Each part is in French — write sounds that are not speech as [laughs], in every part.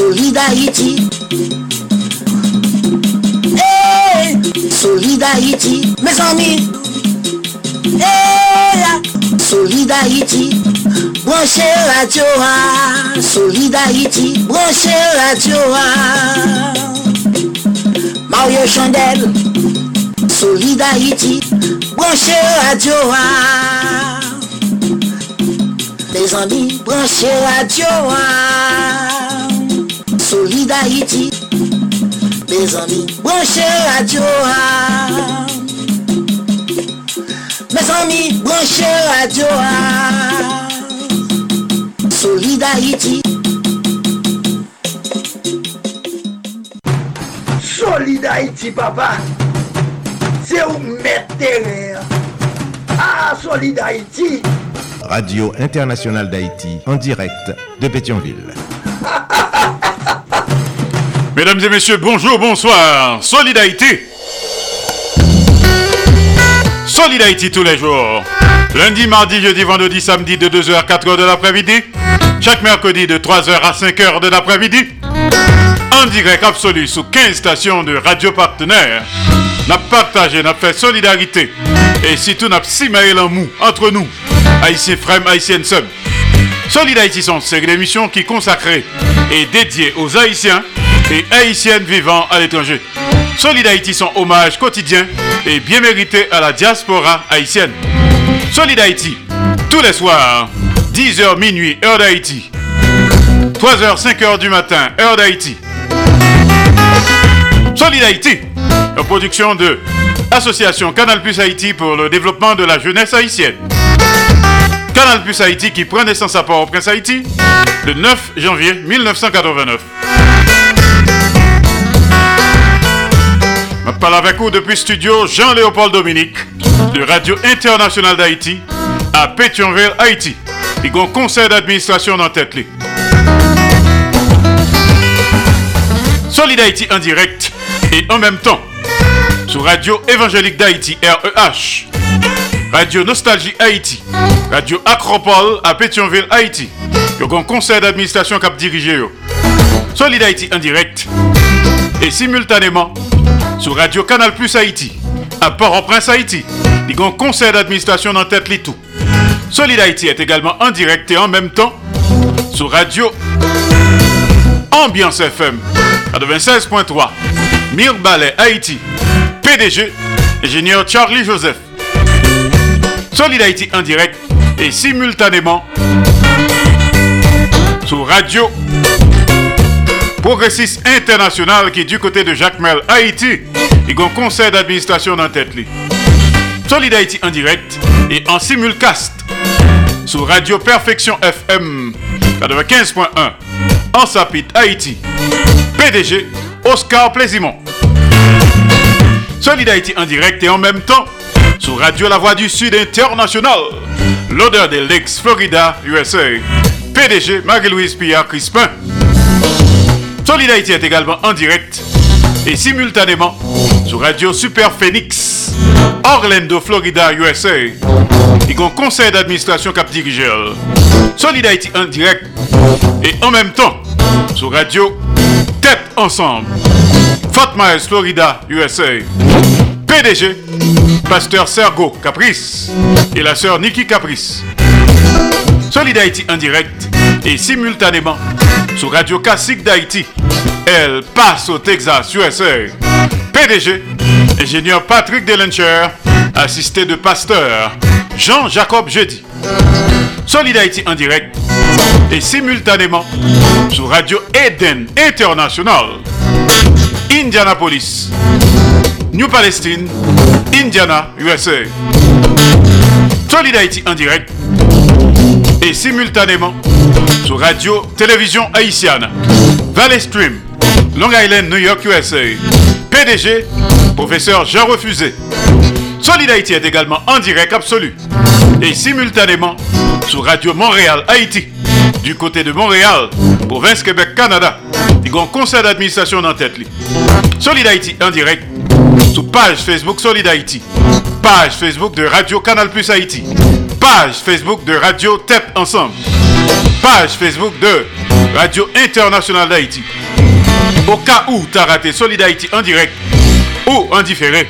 Solid Haïti. Hey, mes amis. Hey, Solid Haïti. Branchez radio, ah. Solid Haïti. Branchez radio, ah. Mario Chandel. Solid Haïti. Branchez radio, ah. Les amis, branchez radio, ah. Solid Haïti. Les amis, branchez radio. Mes amis, branchez radio. Solid Haïti. Solid Haïti, papa. C'est où mettre Ah, Solid Haïti. Radio Internationale d'Haïti en direct de Pétionville. Mesdames et messieurs, bonjour, bonsoir. Solid Haïti. Solid Haïti tous les jours. Lundi, mardi, jeudi, vendredi, samedi de 2h à 4h de l'après-midi. Chaque mercredi de 3h à 5h de l'après-midi. En direct absolu sous 15 stations de radio partenaires. N'a partagé, n'a fait solidarité. Et surtout, n'a simaïl en mou entre nous. Haïtiens frères, haïtiennes sub. Solid Haïti sont série d'émissions qui consacrées et dédiées aux Haïtiens et Haïtiennes vivant à l'étranger. Solid Haïti sont hommage quotidien et bien mérité à la diaspora haïtienne. Solid Haïti, tous les soirs, 10h minuit, heure d'Haïti. 3h, 5h du matin, heure d'Haïti. Solid Haïti, une production de Association Canal Plus Haïti pour le développement de la jeunesse haïtienne. Canal Plus Haïti qui prend naissance à Port-au-Prince Haïti le 9 janvier 1989. Je parle avec vous depuis studio Jean-Léopold Dominique de Radio Internationale d'Haïti à Pétionville, Haïti. Il y a un conseil d'administration dans tête. li. Solid Haïti en direct et en même temps sur Radio Évangélique d'Haïti, REH. Radio Nostalgie Haïti. Radio Acropole à Pétionville, Haïti. Il y a un conseil d'administration qui a dirigé. Solid Haïti en direct et simultanément sur Radio Canal Plus Haïti à Port-au-Prince, Haïti. Il y a un conseil d'administration dans tête tout. Solid Haïti est également en direct et en même temps sur Radio Ambiance FM 96.3 Mire Ballet Haïti PDG ingénieur Charlie Joseph Solid Haïti en direct et simultanément sur Radio Progressiste International qui du côté de Jacques Mel Haïti il a un conseil d'administration dans tête li. Solid Haïti en direct et en simulcast sur Radio Perfection FM 95.1 en Sapit Haïti. PDG Oscar Plaisimont. Solid Haïti en direct et en même temps sur Radio La Voix du Sud International. L'odeur de l'ex Florida USA. PDG Marie-Louise Pierre Crispin. Solid Haïti est également en direct et simultanément sur Radio Super Phoenix, Orlando, Florida, USA. A un conseil d'administration cap dirigeur. Solid Haïti en direct et en même temps sur Radio Tête Ensemble, Fort Myers, Florida, USA. PDG, Pasteur Sergo Caprice et la sœur Nikki Caprice. Solid Haïti en direct et simultanément sur Radio Classique d'Haïti. Elle passe au Texas, USA. PDG, ingénieur Patrick Delencher, assisté de pasteur Jean-Jacob Jeudi. Solid Haïti en direct et simultanément sur Radio Eden International. Indianapolis, New Palestine, Indiana, USA. Solid Haïti en direct et simultanément Radio Télévision Haïtienne, Valley Stream, Long Island, New York, USA. PDG, professeur Jean Refusé. Solid Haïti est également en direct absolu et simultanément sur Radio Montréal, Haïti, du côté de Montréal, province Québec, Canada. Il y a un conseil d'administration en tête. Solid Haïti en direct sur page Facebook Solid Haïti, page Facebook de Radio Canal Plus Haïti, page Facebook de Radio TEP Ensemble, page Facebook de Radio Internationale d'Haïti. Au cas où tu as raté Solid Haïti en direct ou en différé,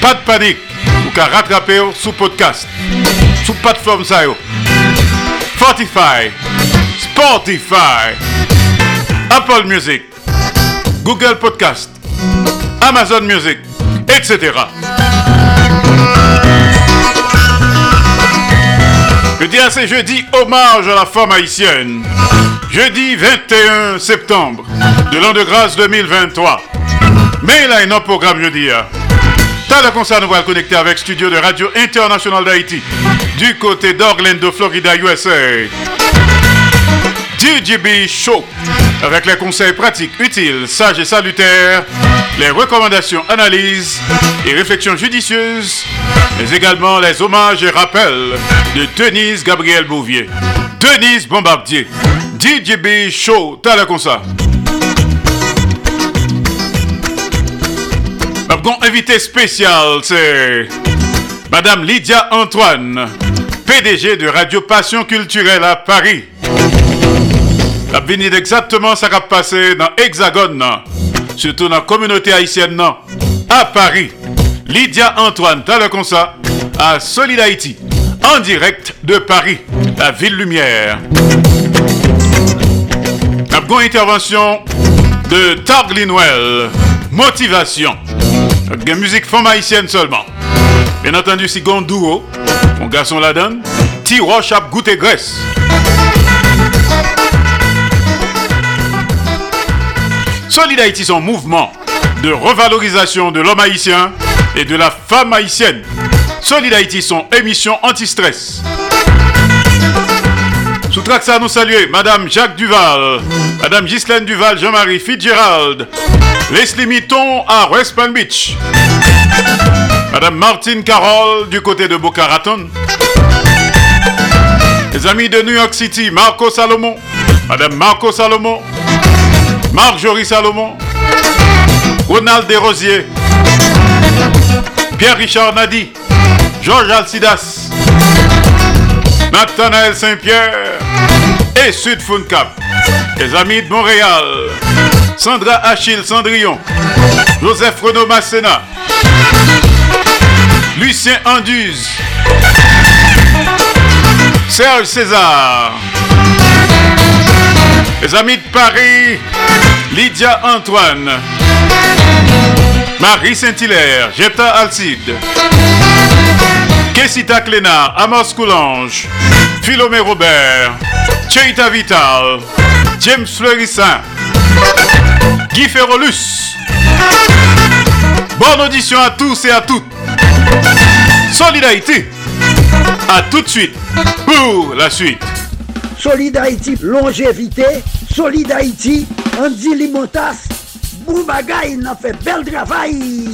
pas de panique, ou qu'à rattraper sous podcast, sous plateforme ça Spotify, Spotify, Apple Music, Google Podcast, Amazon Music, etc. Je dis à ces jeudi hommage à la femme haïtienne. Jeudi 21 septembre de l'an de grâce 2023. Mais il a un autre programme jeudi. T'as le concert, nous va connecter avec Studio de Radio International d'Haïti du côté d'Orlando, Florida, USA. DJB Show avec les conseils pratiques, utiles, sages et salutaires, les recommandations, analyses et réflexions judicieuses, mais également les hommages et rappels de Denise Gabriel Bouvier, Denise Bombardier, DJB Show, t'as. Notre invité spécial, c'est Madame Lydia Antoine, PDG de Radio Passion Culturelle à Paris. La venue exactement ça va passer dans Hexagone, surtout dans la communauté haïtienne à Paris. Lydia Antoine, t'as le concert à Solid Haïti, en direct de Paris, la ville lumière. La intervention de Targlinwell, motivation. La musique femme haïtienne seulement. Bien entendu, si duo, mon garçon la donne, T-Roche a goûté graisse. Solid Haïti, son mouvement de revalorisation de l'homme haïtien et de la femme haïtienne. Solid Haïti, son émission anti-stress. Sous ça, nous saluer Madame Jacques Duval, Madame Ghislaine Duval, Jean-Marie Fitzgerald, Leslie Mitton à West Palm Beach, Madame Martine Carole du côté de Boca Raton, les amis de New York City, Marco Salomon, Madame Marco Salomon, Marjorie Salomon, Ronald Desrosiers, Pierre-Richard Nadi, Georges Alcidas, Nathanaël Saint-Pierre et Sud Cap. Les amis de Montréal, Sandra Achille Cendrillon, Joseph Renaud Masséna, Lucien Anduze, Serge César, les amis de Paris, Lydia Antoine, Marie Saint-Hilaire, Jetta Alcide, Kessita Clénard, Amos Coulange, Philomé Robert, Cheita Vital, James Fleurissin, Guy Ferrolus. Bonne audition à tous et à toutes. Solidarité. À tout de suite pour la suite. Solidarité, longévité, Solidarité, Andy Limotas, Boubagaï, n'a fait bel travail.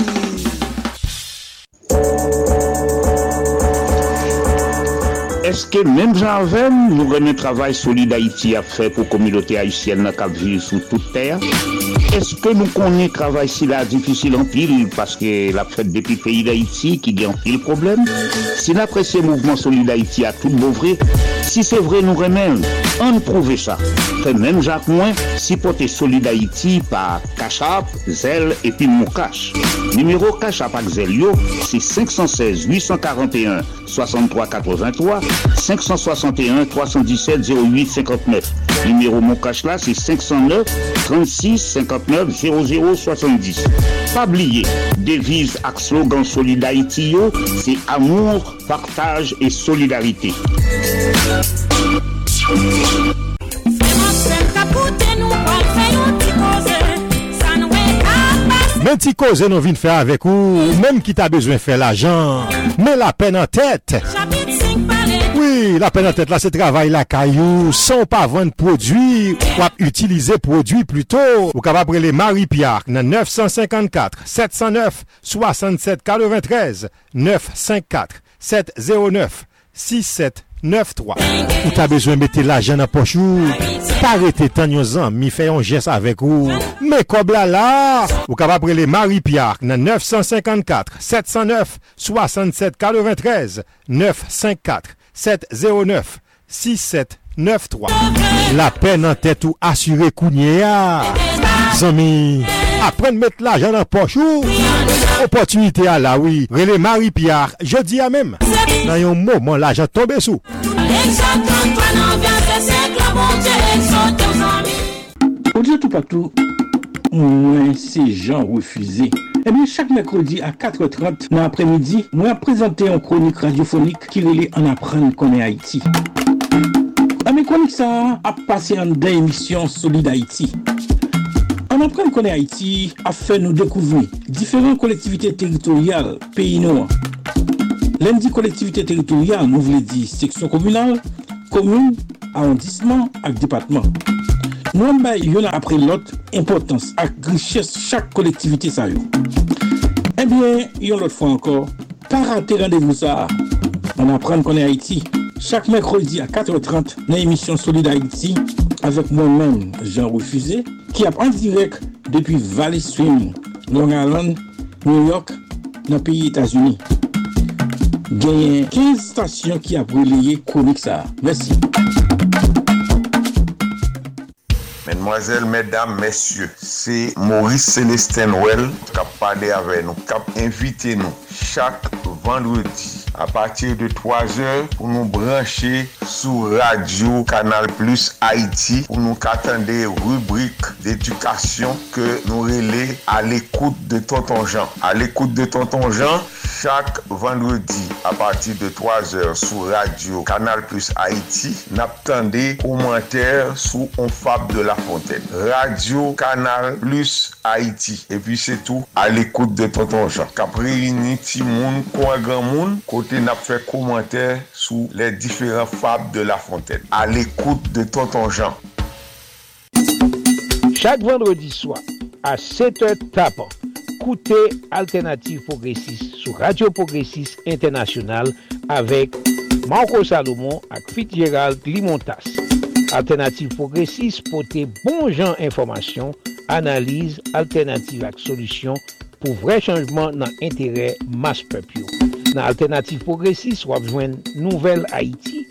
Est-ce que même j'avais, nous un travail solide Haïti à faire pour la communauté haïtienne qui vit sur toute Est-ce que nous connaissons travail si là difficile en pile parce que la fête depuis le pays d'Haïti qui a en pile problème? Si l'apprécié mouvement solide Haïti a tout beau vrai, Si c'est vrai, nous remen, on prouve ça. Fait même Jacques Moins, si pote Solid Haïti par Cachap, Zel et puis Moukache. Numéro Cachap ak Zel yo, c'est 516 841 63 83 561 317 08 59. Numéro Moukache là, c'est 509 36 59 00 70. Pas oublier, devise ak slogan Solid Haïti yo, c'est amour, partage et solidarité. Men ti koze nou vin fè avek ou, menm ki ta bezwen fè l'ajan, men la pen an tèt. Oui, la peine en tête là, c'est travail la caillou. Sans pas vendre produit, ou utiliser produit plutôt. Ou capable les Marie Pierre, 954 709 67 93 954 709 6793. Ou t'as besoin de mettre l'argent dans poche ou t'arrêter tant yon mi fait un geste avec ou. Mais comme là là, ou capable les Marie Pierre, 954 709 67 93 954 709 6793. La peine en tête ou assuré Kounia. Zami, apprendre mettre l'argent dans poche ou opportunité à la oui. Relais Marie Pierre, jeudi à même. Dans un moment l'argent tombé sous. Au tout partout, moins ces gens refusés. Jan refuze Ebyen chak mekrodi a 4.30 Nan apremidi Mwen prezante yon kronik radiofonik Ki rele an apren kone Haiti Ame kronik sa ap pase an den emisyon Solid Haiti An apren kone Haiti a fe nou dekouvri diferent kolektivite teritorial peyi nou. Len di kolektivite teritorial nou vle di seksyon komunal, komoun, arrondisman ak an bay yon apre lot importans ak griches chak kolektivite sa yo. Ebyen, yon lot fwa ankor, parate randevou sa. An apren kone Haiti, chak mekrodi a 4.30 nan emisyon Solid Haiti avek mwen men Jean Refusé ki ap an direk depi Valley Stream, Long Island, New York, nan piye Etasuni. Genyen 15 stasyon ki ap releye konik sa. Mersi. Mesdemoiselles, mesdames, messieurs, c'est Maurice Célestin Well qui a parlé avec nous, qui a invité nous chaque vendredi. a patir de 3 or pou nou branche sou radio Kanal Plus Haiti pou nou katande rubrik d'edukasyon ke nou rele a l'ekoute de Tonton Jean. A l'ekoute de Tonton Jean, chak vendredi a patir de 3 or sou radio Kanal Plus Haiti nap tande komenter sou On Fab de la Fontaine. Radio Kanal Plus Haiti. E pi se tou a l'ekoute de Tonton Jean. Kapri ni ti moun, kwa gran moun, kote kote nap fè komantè sou lè diferent fab de La Fontaine. A l'ekoute de Tonton Jean. Chak vendredi swa, a 7h tapan, koute Alternative Progressive sou Radio Progressive Internationale avek Marco Salomon ak Fitzgerald Limontas. Bon alternative Progressive pote bon jan informasyon, analize, alternative ak solusyon pou vre chanjman nan entere mas pepyo. Nan Alternative Progressist wap jwen nouvel Haiti,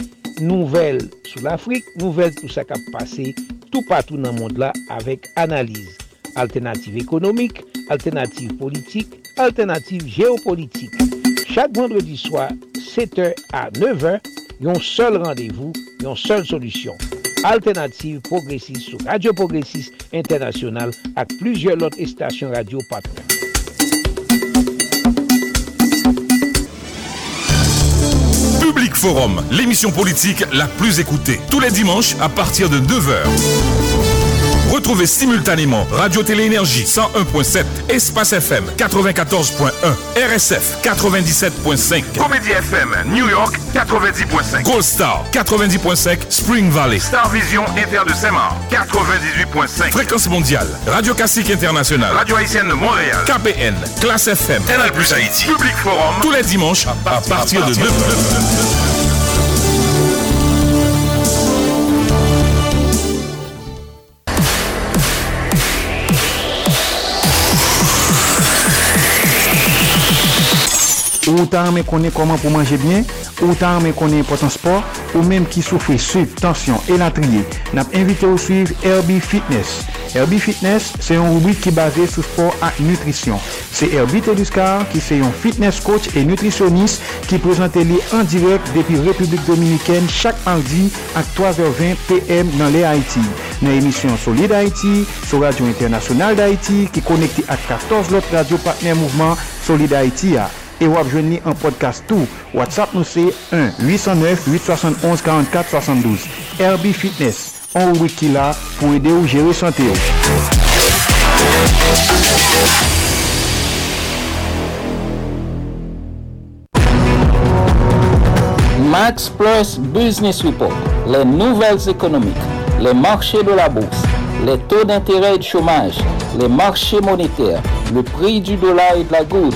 nouvel sou l'Afrique, nouvel tout sa kap pase tout patou nan mond la avek analize. Alternative ekonomik, alternative politik, alternative geopolitik. Chak vendredi swa, 7h a 9h, yon sol randevou, yon sol solusyon. Alternative Progressist sou Radio Progressist Internasyonal ak plujye lot estasyon radio patran. Forum, l'émission politique la plus écoutée. Tous les dimanches à partir de 9h. Retrouvez simultanément Radio Télé Énergie 101.7, Espace FM 94.1, RSF 97.5, Comédie FM New York 90.5, Gold Star 90.5, Spring Valley, Star Vision Inter de Saint-Marc 98.5, Fréquence mondiale, Radio Classique International, Radio Haïtienne de Montréal, KPN, Classe FM, Canal Plus Haïti, Public Forum, tous les dimanches à partir de 9h. Ou ta anmen konen koman pou manje bien, ou ta anmen konen important sport, ou menm ki soufri sub, tensyon e latriye. Nap invite ou suiv Herbie Fitness. Herbie Fitness se yon rubrik ki base sou sport ak nutrisyon. Se Herbie Teduscar ki se yon fitness coach e nutrisyonis ki prezante li an direk depi Republik Dominiken chak mardi ak 3h20 PM nan le Haiti. Nan emisyon Solid Haiti, sou Radio Internasyonal d'Haiti ki konekte ak 14 lot radio partner mouvment Solid Haiti a. Et vous avez un podcast tout. WhatsApp nous c'est 1 809 871 44 72. Herbie Fitness, on wiki là pour aider ou gérer santé. Max Plus Business Report, les nouvelles économiques, les marchés de la bourse, les taux d'intérêt et de chômage, les marchés monétaires, le prix du dollar et de la goutte,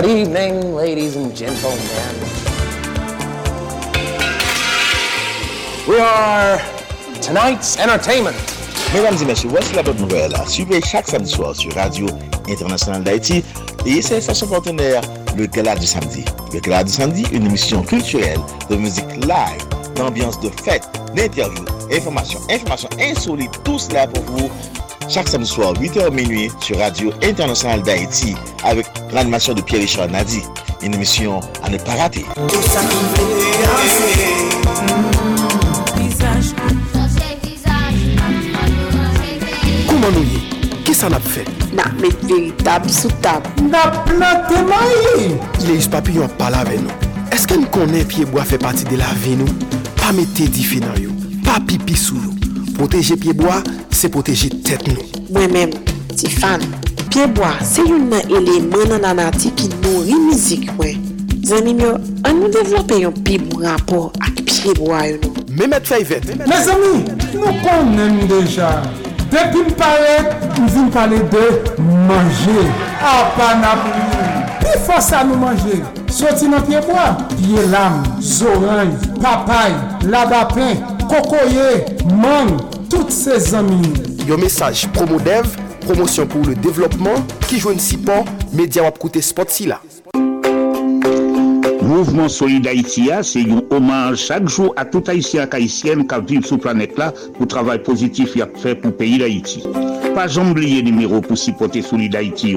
Good evening, ladies and gentlemen. We are tonight's entertainment. Mesdames et messieurs, voici la bonne nouvelle. Suivez chaque samedi soir sur Radio Internationale d'Haïti et ses stations partenaires, le Gala du Samedi. Le Gala du Samedi, une émission culturelle de musique live, d'ambiance de fête, d'interviews, informations, informations insolites, tout cela pour vous chaque samedi soir 8h minuit sur Radio Internationale d'Haïti avec l'animation de Pierre-Richard Nadi. Une émission à ne pas rater. Comment nous Ki sa nap fe? Nap met veritab sou tab. Nap plante maye. Ile yus papi yon pala ve nou. Eske n konen piye bo a fe pati de la ve nou? Pa mette di fe nan yo. Pa pipi sou yo. Proteje pieboa, se proteje tet nou. Mwen men, ti fan, pieboa se yon nan eleman nan anati ki nou rimizik mwen. Zanim yo, an nou devlope yon pi rapor ak pieboa yon nou. Memet fay vet. Me zami, nou konnen deja. Depi m paret, m vin pale de manje. A pa na pou. Pi fosa nou manje. Soti nan pieboa, pie lam, zoranj, papay, labapen. cocoyer, mangue, toutes ses amies. Un message promo dev, promotion pour le développement, qui joue une support, média wap côté sport si là. Mouvement Solid Haïti, c'est un hommage chaque jour à tout Haïtien et Haïtienne qui vivent sur la planète là pour le travail positif qu'il a fait pour le pays d'Haïti. Pas oublier le numéro pour supporter Solid Haïti.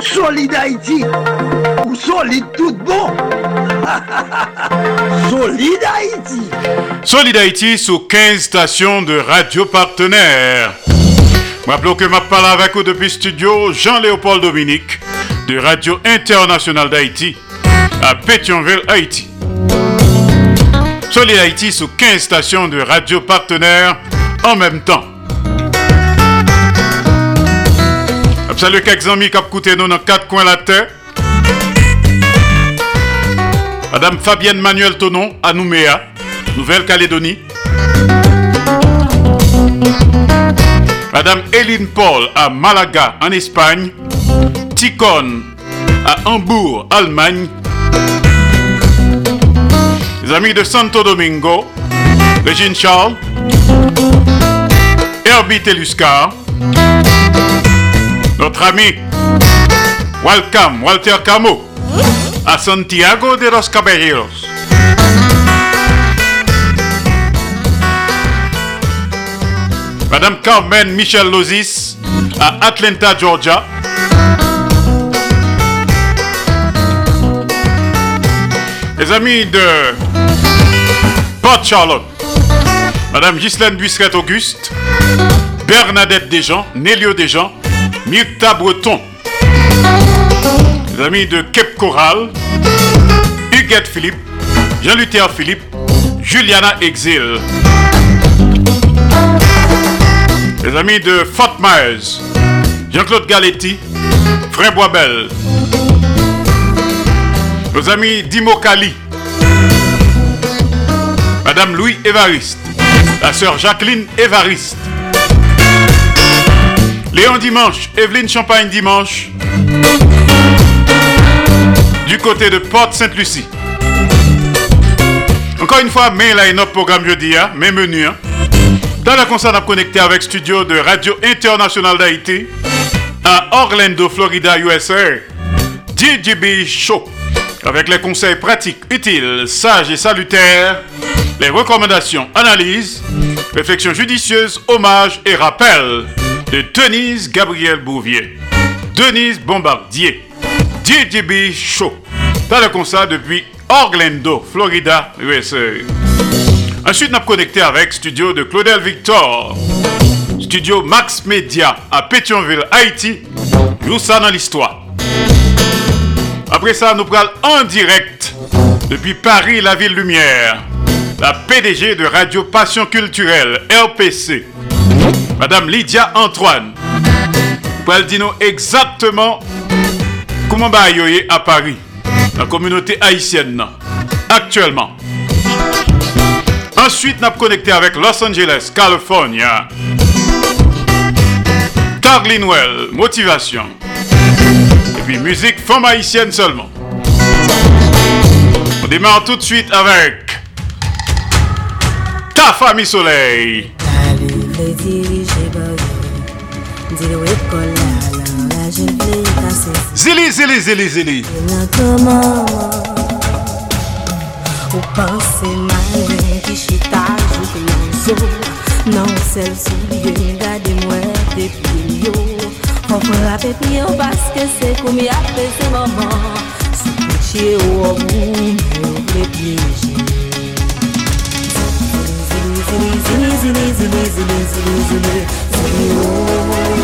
Solid Haïti ou solide tout bon [laughs] Solid Haïti Solid Haïti sous 15 stations de radio partenaires. Rappelons que je parle avec vous depuis studio Jean-Léopold Dominique de Radio Internationale d'Haïti à Pétionville, Haïti. Solid Haïti sous 15 stations de radio partenaires en même temps. Salut quelques amis qui ont dans quatre coins de la terre. Madame Fabienne Manuel Tonon à Nouméa, Nouvelle-Calédonie. Madame Eline Paul à Malaga en Espagne. Ticon à Hambourg, Allemagne. Les amis de Santo Domingo, Régine Charles, Herbie Teluscar, notre ami Welcome Walter Camo à Santiago de los Caballeros. Madame Carmen Michel Lozis à Atlanta, Georgia. Les amis de Port Charlotte, Madame Ghislaine Buisseret Auguste, Bernadette Desjans, Nélio Desjans, Myrta Breton, les amis de Cape Coral, Huguette Philippe, Jean-Luther Philippe, Juliana Exil, les amis de Fort Myers, Jean-Claude Galetti, Frère Boisbel, nos amis d'Imokali, Madame Louis Évariste, la sœur Jacqueline Évariste, Léon Dimanche, Evelyne Champagne Dimanche, du côté de Porte Sainte-Lucie. Encore une fois, mais notre programme jeudi, hein, mes menus. Hein. Dans la concert, on connecté avec studio de Radio Internationale d'Haïti à Orlando, Florida, USA. DJB Show. Avec les conseils pratiques, utiles, sages et salutaires, les recommandations, analyses, réflexions judicieuses, hommages et rappels de Denise Gabriel Bouvier. Denise Bombardier. DJB Show. Dans le concert depuis Orlando, Florida, USA. Ensuite, nous connecté avec studio de Claudel Victor, studio Max Media à Pétionville, Haïti. Nous ça dans l'histoire. Après ça, nous prenons en direct depuis Paris, la ville lumière, la PDG de Radio Passion Culturelle, RPC, Madame Lydia Antoine. Pour elle dire exactement comment va à Paris, la communauté haïtienne, actuellement. Ensuite, nous connecté avec Los Angeles, California. Tarlin Well, motivation. Et puis musique femme haïtienne seulement. On démarre tout de suite avec Ta famille soleil. Zili, zili, zili, zili. Ou panse malen ki chita jout nan zo Nan sel souye gade mwen depi yo Konpon rape pi yo paske se koumi ape se maman Sou peche ou ou mwen ou ple pieje Zili, zili, zili, zili, zili, zili, zili, zili, oh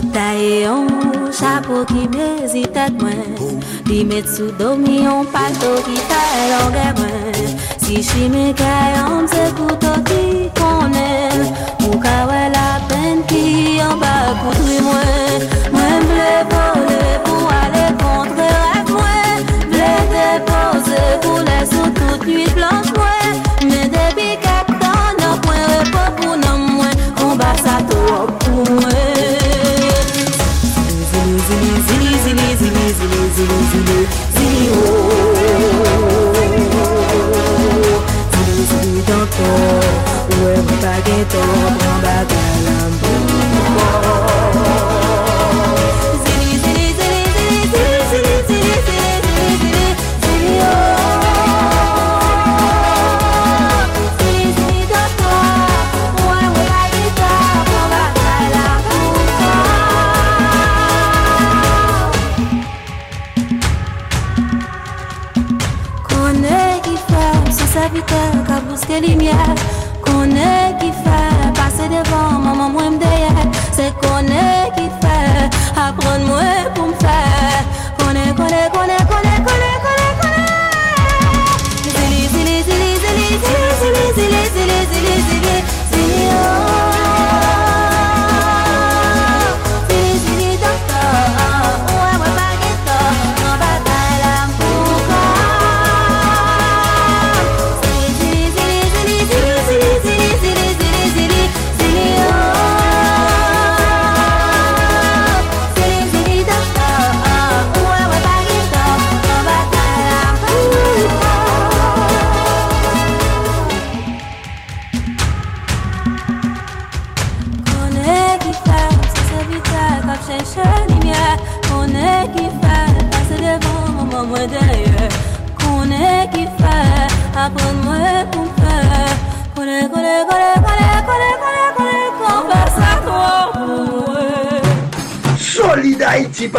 la mbou Sotaye yon chapeau qui m'hésitait moins. Li met sous domi yon pato qui fait longueur Si chime kayon se kouto ki konen Mou kawe la pen ki yon ba koutri mwen Mwen vle vole pou ale kontre rev mwen Vle depose pou le sou tout nuit blanche mwen Men depi kak tan nan pwen repo pou nan mwen Então a banda calambou Ziri, ziri, ziri, ziri, ziri, ziri, ziri, ziri, ziri, ziri, oh Sa vitesse, qu'à bousquer lumière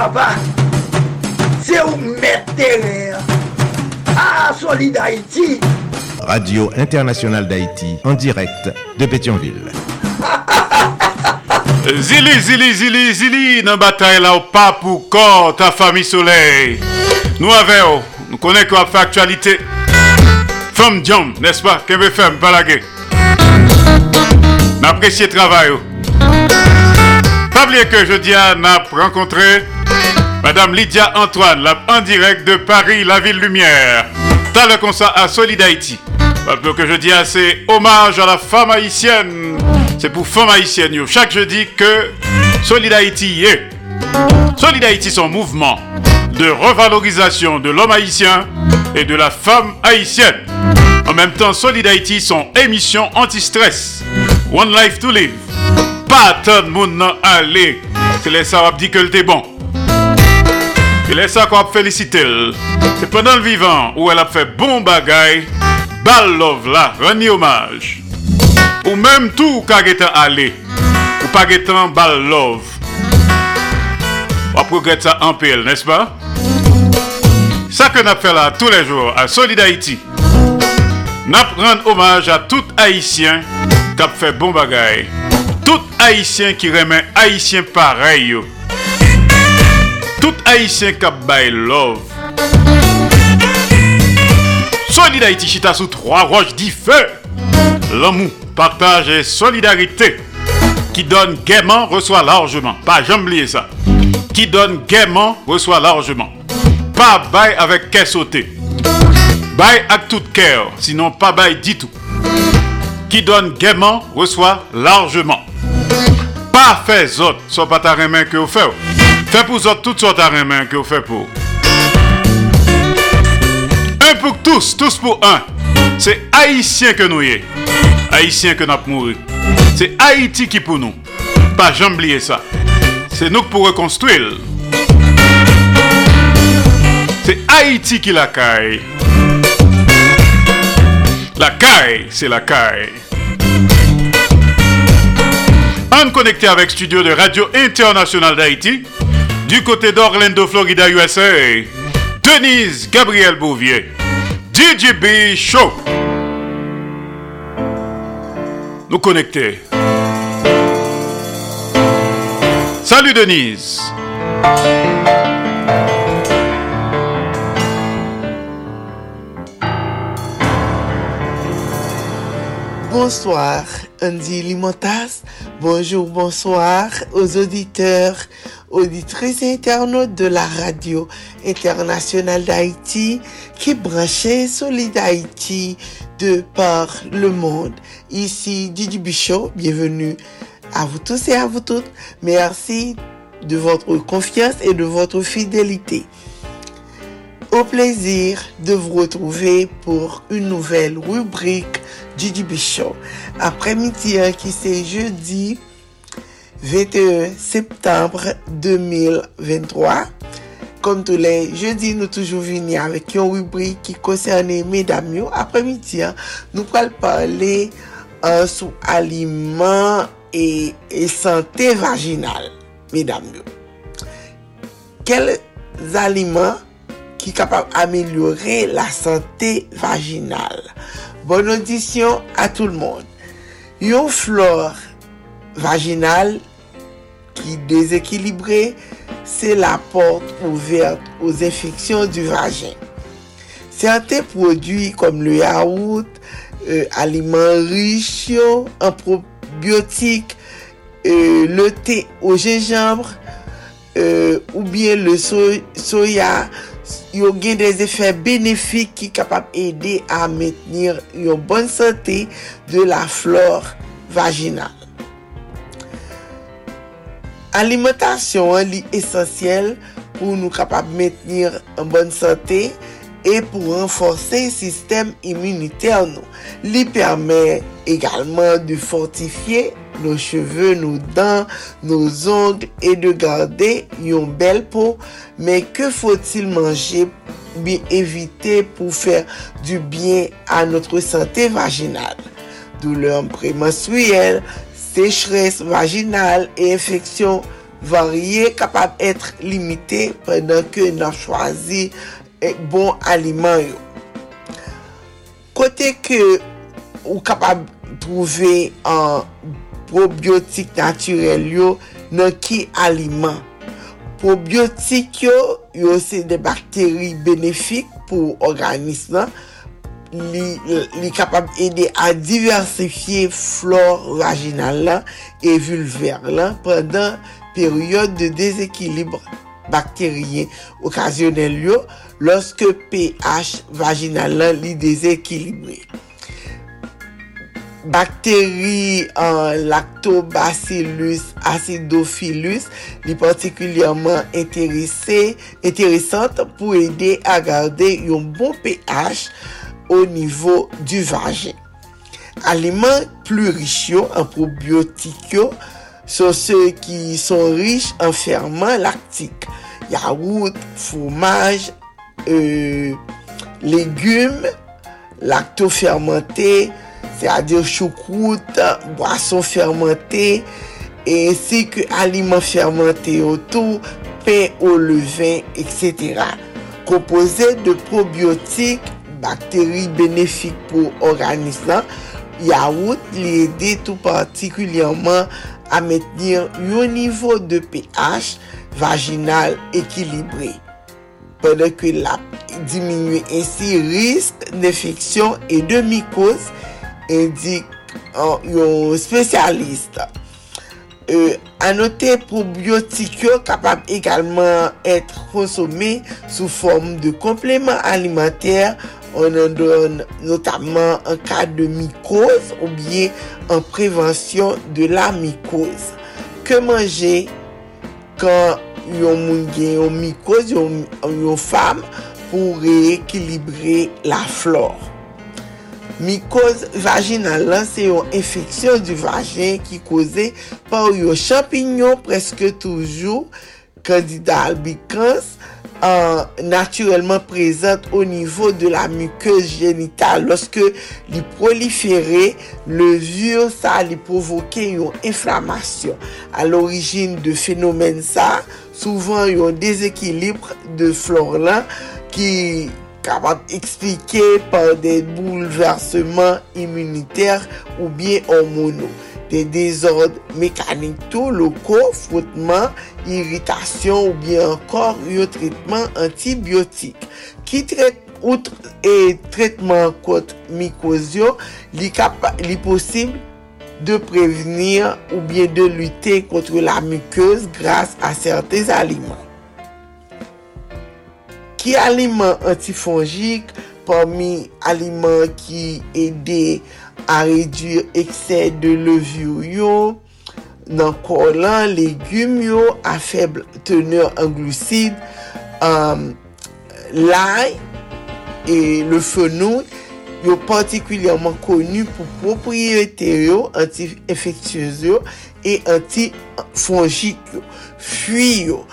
papa. C'est où mettre. Ah, Solid Haïti. Radio Internationale d'Haïti, en direct de Pétionville. [laughs] Zili, zili, zili, zili, nan bataille là ou pas pour corps, ta famille soleil. Nous avons, nous connaissons qu'on a fait actualité. Femme John, n'est-ce pas? Qu'elle veut faire, pas la guerre. N'apprécier le travail. oh. Madame Lydia Antoine, la, en direct de Paris, la ville lumière. T'as le concert à Solid Haïti. Plus que je dis c'est hommage à la femme haïtienne. C'est pour femme haïtienne. Chaque jeudi que Solid Haïti est. Solid Haïti, son mouvement de revalorisation de l'homme haïtien et de la femme haïtienne. En même temps, Solid Haïti, son émission anti-stress. One Life to Live. Pas tant de monde aller. C'est les dit que le t'es E lè sa kwa ap felisite l. E penan l vivan ou el ap fe bon bagay, bal lov la, rani omaj. Ou menm tou kage tan ale, ou page tan bal lov. Wap regret sa anpil, nes pa? Sa ke nap fe la tou le jor a Solid Haiti. Nap rend omaj a tout Haitien kap fe bon bagay. Tout Haitien ki remen Haitien parey yo. Tout Haïtien a bay love. Solid Haïti chita sous trois roches dit feu. L'amour, partage et solidarité. Qui donne gaiement reçoit largement. Pas jamais ça. Qui donne gaiement reçoit largement. Pas bail avec caisse sauté. Bail avec tout cœur, sinon pas bail du tout. Qui donne gaiement reçoit largement. Pas fait autres, soit pas ta que vous faites. Fait pour autres toutes sortes de main que vous faites pour. Un pour tous, tous pour un. C'est haïtien que nous y est. Haïtien que nous avons mouru. C'est Haïti qui pour nous. Pas jamais oublier ça. C'est nous qui pour reconstruire. C'est Haïti qui la caille. La caille, c'est la caille. On connecté avec studio de Radio Internationale d'Haïti, du côté d'Orlando, Florida, USA, Denise Gabriel Bouvier, DJB Show. Nous connecter. Salut Denise. Bonsoir, Andy Limotas. Bonjour, bonsoir aux auditeurs, auditrices et internautes de la radio internationale d'Haïti qui branchait Solid Haïti de par le monde. Ici Didi Bichot, bienvenue à vous tous et à vous toutes. Merci de votre confiance et de votre fidélité. Au plaisir de vous retrouver pour une nouvelle rubrique Didi Bichot. Après-midi, hein, qui c'est jeudi 21 septembre 2023. Comme tous les jeudis, nous toujours venir avec une rubrique qui concerne mesdames. Après-midi, hein, nous allons parler euh, sur aliments et, et santé vaginale, mesdames. Quels aliments qui capable d'améliorer la santé vaginale? Bonne audition à tout le monde. Une flore vaginale qui déséquilibrée, c'est la porte ouverte aux infections du vagin. Certains produits comme le yaourt, euh, aliments riches en probiotiques, euh, le thé au gingembre, euh, ou bien le so- soya, yo gen des efè benefik ki kapap ede a metnir yo bon sante de la flor vaginal. Alimentasyon li esensyel pou nou kapap metnir an bon sante e pou renforse sistem immuniter nou. Li permè egalman de fortifiye nos cheveux, nos dents, nos ongles et de garder une belle peau. Mais que faut-il manger bien éviter pour faire du bien à notre santé vaginale? Douleurs prémenstruelles, sécheresse vaginale et infections variées capables d'être limitées pendant que nous choisi bon aliment. Côté que ou capable de trouver un probiotik naturel yo nan ki aliman. Probiotik yo, yo se de bakteri benefik pou organisman, li, li kapab ede a diversifiye flor vaginal la e vulver la predan peryode de dezekilibre bakteryen okasyonel yo loske pH vaginal la li dezekilibre. bakteri an lactobacillus acidophilus li partikulyaman enteresante pou ede a garde yon bon pH o nivou du vajen. Aliman plu riche yo an probiotik yo son se ki son riche an ferman laktik. Yaourt, fomaj, euh, legume, laktofermente, se a dir choukout, boason fermente, ensi ke aliman fermente yo tou, pen ou leven, etc. Kompose de probiotik, bakteri benefik pou organisman, yaourt li ede tou partikulyanman a metnir yon nivou de pH vaginal ekilibre. Pwede ke la diminue ensi risk d'infeksyon e de mikoz indik yon spesyalist. Uh, anote probiotik yo kapab egalman etre konsome sou form de kompleman alimenter On an don notabman an ka de mikoz ou bien an prevensyon de la mikoz. Ke manje kan yon moun gen yon mikoz, yon, yon fam pou reekilibre la flor. Mikoz vaginal lan se yon infeksyon du vagin ki koze pa ou yon champignon preske toujou kandida albikans Uh, naturelman prezente o nivou de la mukeuse genital. Lorske li prolifere, le levure sa li provoke yon inflamasyon. A l'origine de fenomen sa, souvan yon dezekilibre de flor lan ki... kapab eksplike par de bouleverseman immuniter ou bien hormono, de dezord mekanito loko, frotman, irritasyon ou bien ankor yo tretman antibiotik. Ki tret outre e tretman kont mikozyo li, li posib de prevenir ou bien de lute kontre la mikoz grase a certes alimant. Ki aliman antifongik, pomi aliman ki ede a redur ekse de levyo yo, nan kolan, legume yo, a feble teneur an glucid, um, lai, e le fenou, yo partikulyaman konu pou propriyete yo, anti-infektyoz yo, e anti-fongik yo, fuy yo.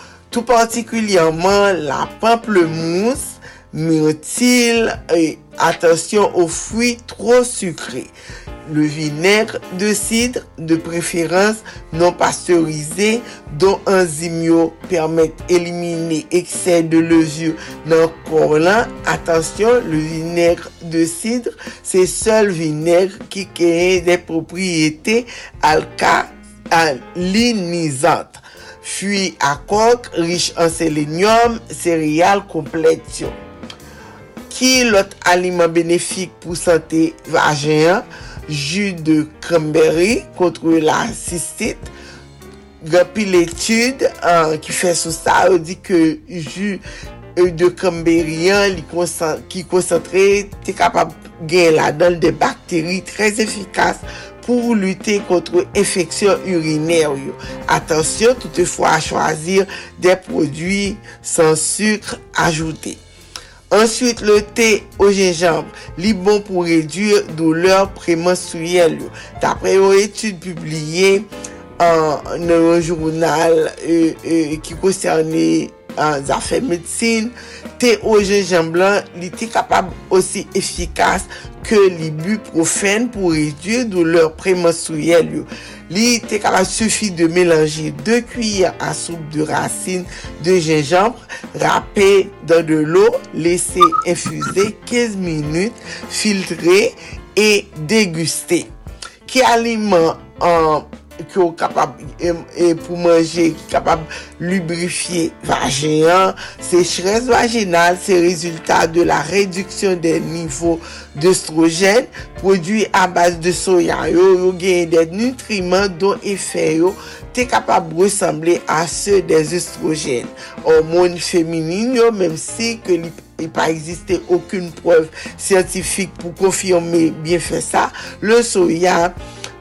Particulièrement la pamplemousse, myrtille et attention aux fruits trop sucrés. Le vinaigre de cidre, de préférence non pasteurisé, dont enzymio permettent d'éliminer excès de levure dans le. Attention, le vinaigre de cidre, c'est seul vinaigre qui a des propriétés alcalinisantes. fwi akok, rich an selenium, seryal kompleksyon. Ki lot aliman benefik pou sante vajen, ju de kremberi kontre la sistit, gapi l'etude uh, ki fè sou sa, ou euh, di ke ju de kremberian ki konsantre te kapab gen la dan de bakteri trez efikas pour lutter contre infection urinaire. Attention toutefois à choisir des produits sans sucre ajouté. Ensuite, le thé au gingembre, li pour réduire douleur prémenstruelle. D'après une étude publiée en un journal euh, euh, qui uh, zafè medsin, te oje jen blan, li te kapab osi efikas ke li buprofen pou redye douleur premenstruyel yo. Li te kapab sufi de melange 2 kuyer a soupe de racine de jenjambre, rapè dan de l'o, lese infuse 15 minute, filtre e deguste. Ki aliman an... Uh, ki yo kapab e, e pou manje, ki kapab lubrifiye vajen, sechres vajenal, se rezultat de la reduksyon de nivou d'estrogen, prodwi a base de soya yo, yo genye de nutriman don efè yo, te kapab ressemble a se des estrojen. Hormon feminin yo, menm si ke li e pa existe akoun preuve scientifique pou konfirme bien fè sa, le soya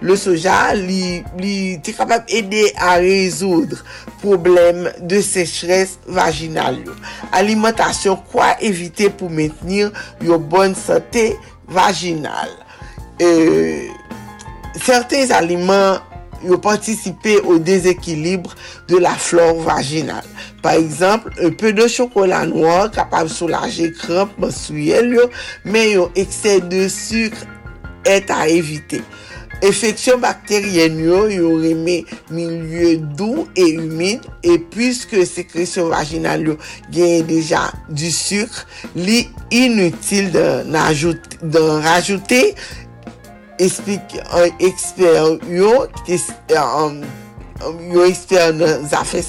le soja li, li te kapab ede a rezoudre problem de sechres vaginal yo. Alimentasyon kwa evite pou mentenir yo bon sante vaginal. E, Sertez alimen yo partisipe ou dezekilibre de la flore vaginal. Par exemple, un peu de chokola noir kapab soulaje kramp menstruyel yo, men yo ekse de sukre et a evite. Efeksyon bakteryen yo yo reme milye dou e humide e pwiske sekresyon vaginal yo genye deja du suk li inutil de, de rajoute espik an eksper yo ki um, euh, yo eksper nan zafè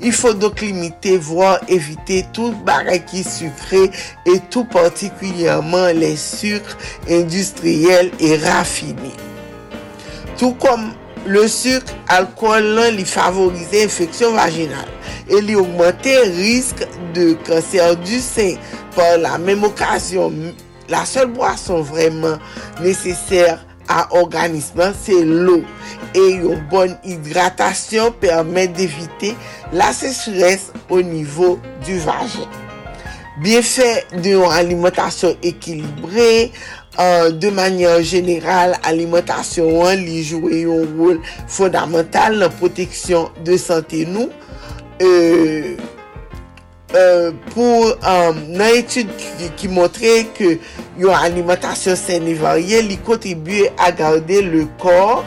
il fò dok limite vwa evite tout baraki sukre et tout partikulyaman les sukre industriel et rafini. Tout kom le sukre, alkol lan li favorize infeksyon vaginal et li augmente risk de kanser du sen. Par la mèm okasyon, la sol boason vreman neseser a organisman, se l'eau. e yon bon hidratasyon permet d'evite la sechres o nivou du vajen. Bienfè de yon alimentasyon ekilibre, euh, de manyan jeneral, alimentasyon wan li jwè yon rol fondamental nan proteksyon de sante nou. Euh, Euh, pou euh, nan etude ki, ki montre ke yon alimentasyon sen varye, li kontribuye a garde le kor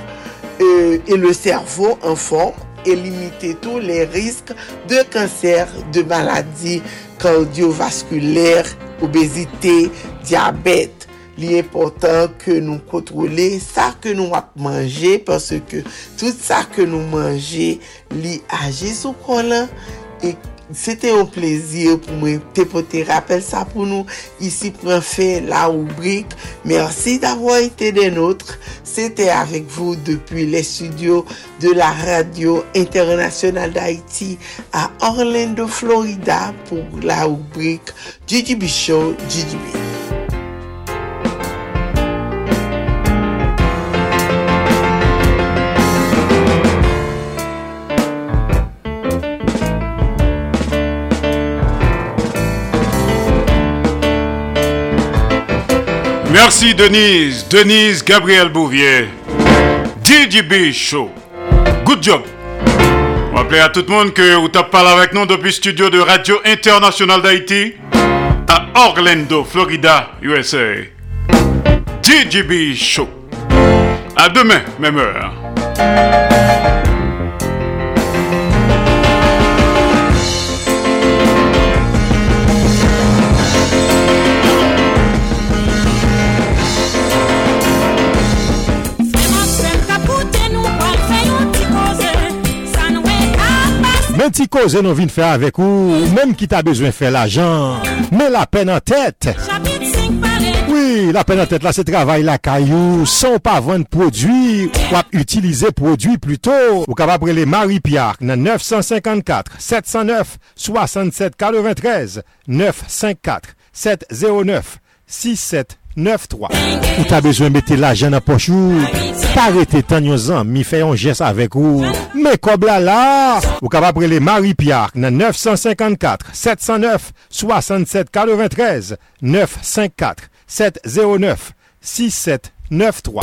euh, et le cerveau en forme et limiter tous les risques de cancer, de maladies cardiovasculaires, obésité, diabète. Li important ke nou kontrole sa ke nou ap manje parce ke tout sa ke nou manje li aje sou kon lan e C'était un plaisir pour moi te rappeler ça pour nous ici pour faire la rubrique. Merci d'avoir été des nôtres. C'était avec vous depuis les studios de la radio internationale d'Haïti à Orlando, Florida pour la rubrique GGB Show GGB. Merci Denise, Denise Gabriel Bouvier, DJB Show. Good job. Va à tout le monde que vous parlé avec nous depuis le studio de Radio International d'Haïti à Orlando, Florida, USA. DJB Show. À demain, même heure. Ti koze nou vin fè avèk ou, menm ki ta bezwen fè l'ajan, men la pen an tèt. Oui, la pen an tèt la se travay la kayou, son pa vèn prodwi, wap utilize prodwi pluto. Ou kapap prele Marie-Pierre nan 954 709 67 43, 954 709 67 9-3. Ou ta bezwen mette la jen apochou. Parete tan yon zan, mi fè yon jes avek ou. Me kob la la. Ou kaba prele Marie-Pierre nan 954-709-6743. 954-709-6793.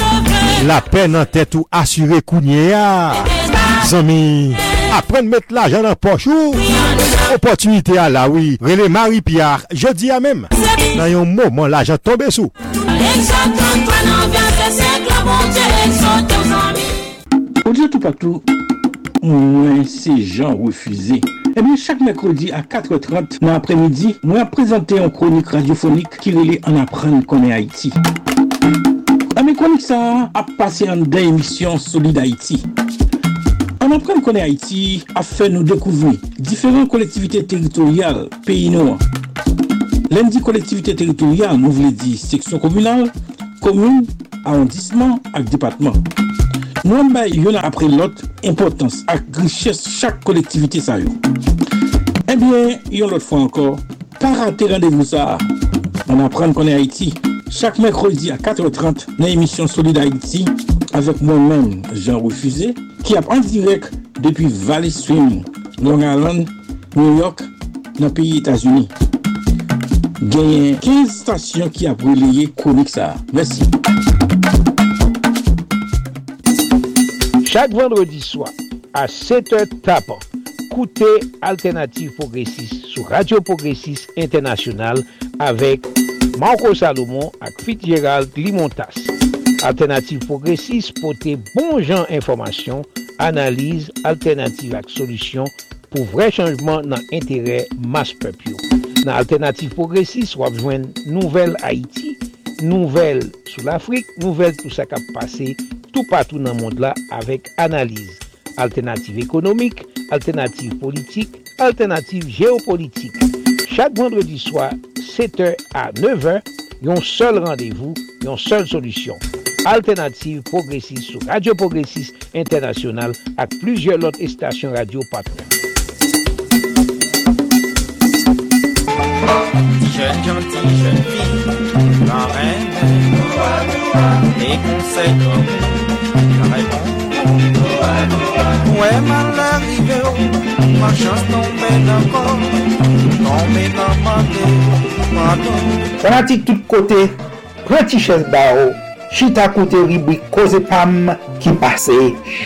La pen nan tèt ou asyre kounye ya. Zami. Apren met l'ajan nan pochou. Opotunite a la, oui. Rele Marie-Pierre, je di a mem. Nan yon mouman l'ajan tombe sou. On dit tout partout, moi c'est Jean refusé. Eh bien, chaque mercredi à 4h30 dans l'après-midi, moi présenter une chronique radiophonique qui relie en apprendre qu'on est Haïti. Mais chronique ça a passé en deux émissions Solid Haïti. En apprendre qu'on est Haïti a fait nous découvrir différentes collectivités territoriales pays noirs. Lundi collectivité territoriale, nous voulons dire section communale, commune, arrondissement et département. Nous avons yon après l'autre importance et richesse chaque collectivité. Eh bien, yon l'autre fois encore, pas rater rendez-vous ça. On apprend qu'on est Haïti chaque mercredi à 4h30 dans l'émission Solid Haïti avec moi-même Jean Refusé qui apprend en direct depuis Valley Stream, Long Island, New York, dans le pays États-Unis. Gagné 15 stations qui a relayé chronique ça. Merci. Chaque vendredi soir, à 7h tapant, écoutez Alternative Progressiste sur Radio Progressiste International avec Manko Salomon ak Fitzgerald Limontas. Alternative Progressive pote bon jan informasyon, analize, alternative ak solusyon pou vre chanjman nan entere mas pepyo. Nan Alternative Progressive wap jwen nouvel Haiti, nouvel sou l'Afrique, nouvel tout sa kap pase tout patou nan mond la avek analize. Alternative ekonomik, alternative politik, alternative geopolitik. Chak vendredi swa, 7h à 9h, un seul rendez-vous, une seule solution. Alternative progressiste sur Radio Progressiste International avec plusieurs autres stations radio partenaires. Jeune gentille, jeune fille, les conseils comme la. Mwen mal arrive yo Ma chans tombe nan kon Tombe nan mante Pardon Fanatik tout kote Preti ches ba yo Chita kote ribwi koze pam Ki pase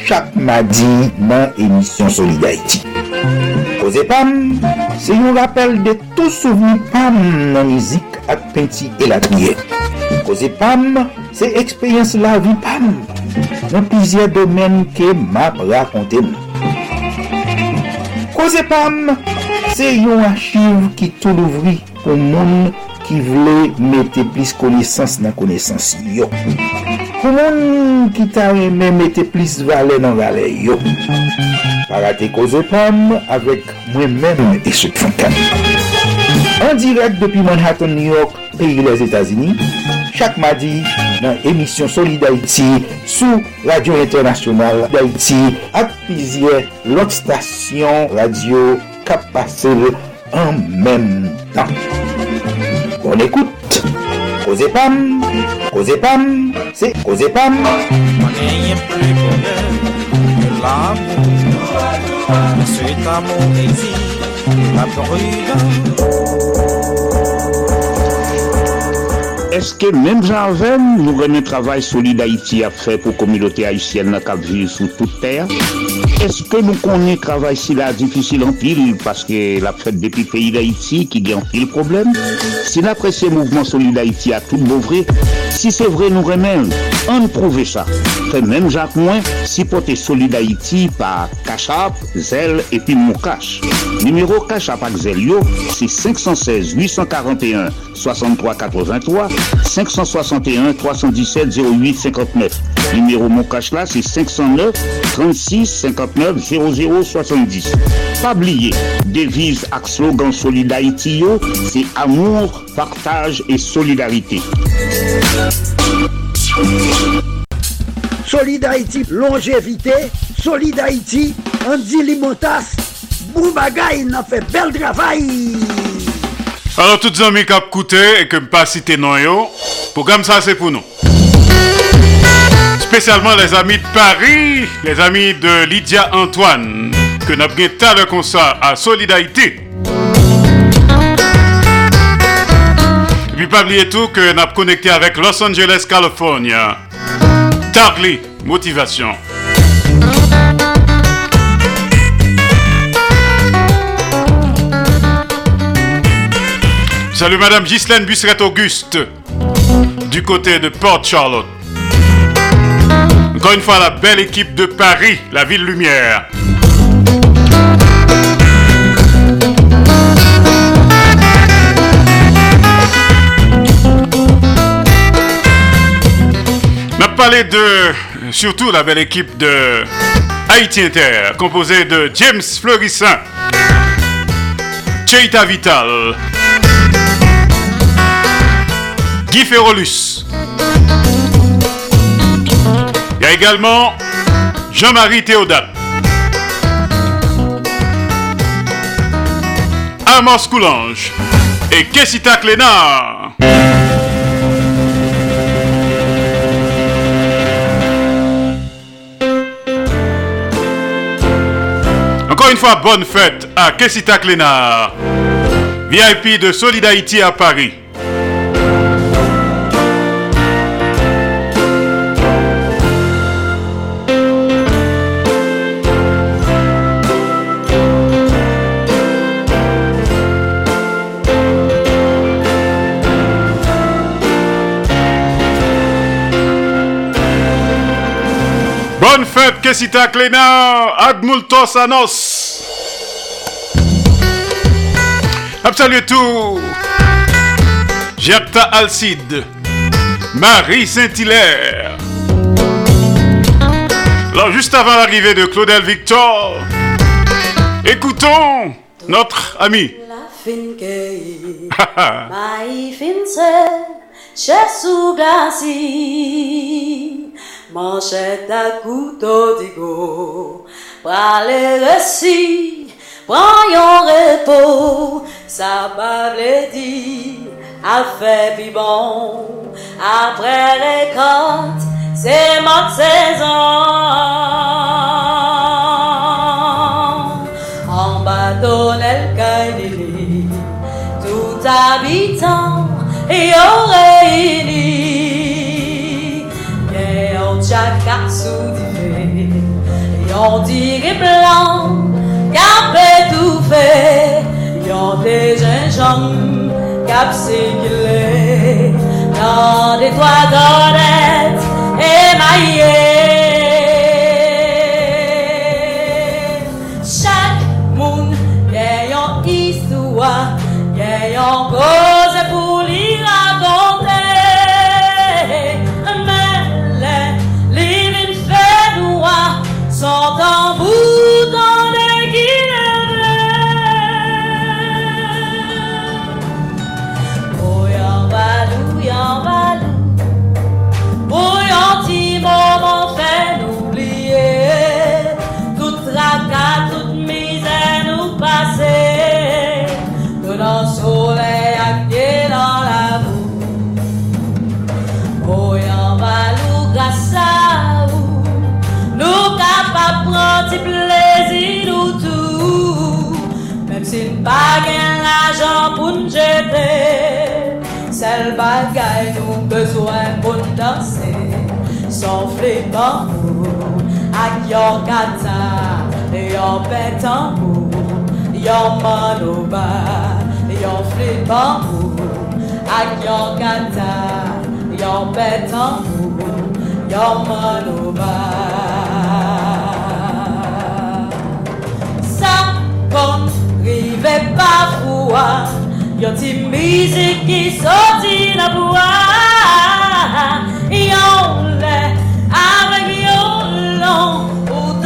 chak madi Nan emisyon Solidarity Koze pam Se yon rappel de tou souveni pam Nan mizik ak penti elatriye Koze pam Se ekspeyens la vi pam nan pizye domen ke map rakonte mou. Koze pam, se yon achiv ki tou louvri pou moun ki vle mette plis konesans nan konesans yo. Pou moun ki ta reme mette plis vale nan vale yo. Parate koze pam avek mwen men e se fankan. An direk depi Manhattan, New York, peyi les Etats-Unis, chak madi, nan emisyon Solid Haïti sou Radio Internationale d'Haïti. Ak pizye lot stasyon radio kap en menm tan. On écoute. Causez Pam, Causez Pam, c'est Causez Pam. Est-ce que même j'avais nous remet travail solide Haïti a fait pour la communauté haïtienne qui vit sous toute terre? Est-ce que nous connaissons travail si là difficile en pile parce que la fête depuis le pays d'Haïti qui a en pile problème? Si l'apprécié mouvement solide Haïti a tout vrai, si c'est vrai nous remet, on prouve ça. Fait même Jacques Moins, si porter solide Haïti par Cachap, Zel et puis Moukache. Numéro Cachap avec Zelio, c'est 516 841 63 83 561 317 08 59. Numéro mon cash là, c'est 509 36 59 00 70. Pas oublier, devise ak slogan Solidarité, c'est amour, partage et solidarité. Solid Haïti, longévité, Solid Haïti, Andy Limotas, Boubagaï, n'a fait bel travail. Alors, toutes les amis qui ont écouté et que je pas cité non yo, programme ça c'est pour nous. Spécialement les amis de Paris, les amis de Lydia Antoine, que nous avons le concert à Solidarité. Et puis pas oublier tout que nous avons connecté avec Los Angeles, California. Tarly, motivation. Salut Madame Ghislaine Busseret-Auguste du côté de Port Charlotte. Encore une fois, la belle équipe de Paris, la ville lumière. On a parlé de, surtout la belle équipe de Haïti Inter, composée de James Fleurissin, Cheita Vital, Guy Ferrolus. Il y a également Jean-Marie Théodate. Amos Coulange et Kessita Clénard. Encore une fois, bonne fête à Kessita Clénard, VIP de Solid à Paris. Kessita Clénard, Admultos Anos. Salut tout. Alcide, Marie Saint-Hilaire. Alors, juste avant l'arrivée de Claudel Victor, écoutons notre ami. [laughs] Sou glasi, manchette à couteau digo, prale resi, prends yon repos, ça va le dire, a fait bon, après récolte, c'est ma saison. En bâtonnel Kailili, tout habitant et au réuni. Chaka soudé, et on dirait blanc, cap étouffé, et on des gingembre, cap séculé, dans des toits d'honnêtes émaillés. Capables prendre du plaisir nous tout. Même si nous pas gain l'argent pour nous jeter Seul bagaille nous besoin pour danser. Son flémant Ak yon kata Yon pétambour Yon manoba Yon flémant Ak yon kata Yon pétambour Yon manoba kon rive pa fwa Yon ti mizik ki soti na boa Yon le avek yon lon Ou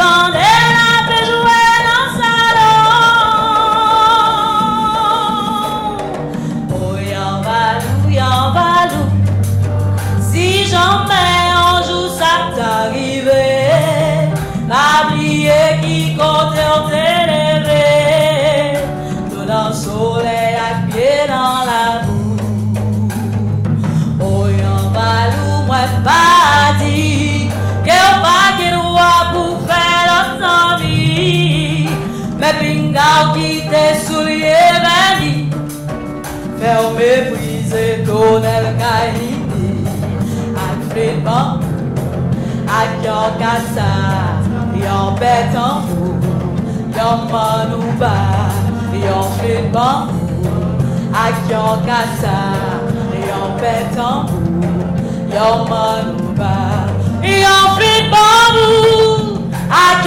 Pingao qui t'est soulié Faire mépriser ton el kaini Ak frit bambou Ak yon manouba Yon frit bambou ak yon kasa, yon petanbou, yon manouba, yon bambou, ak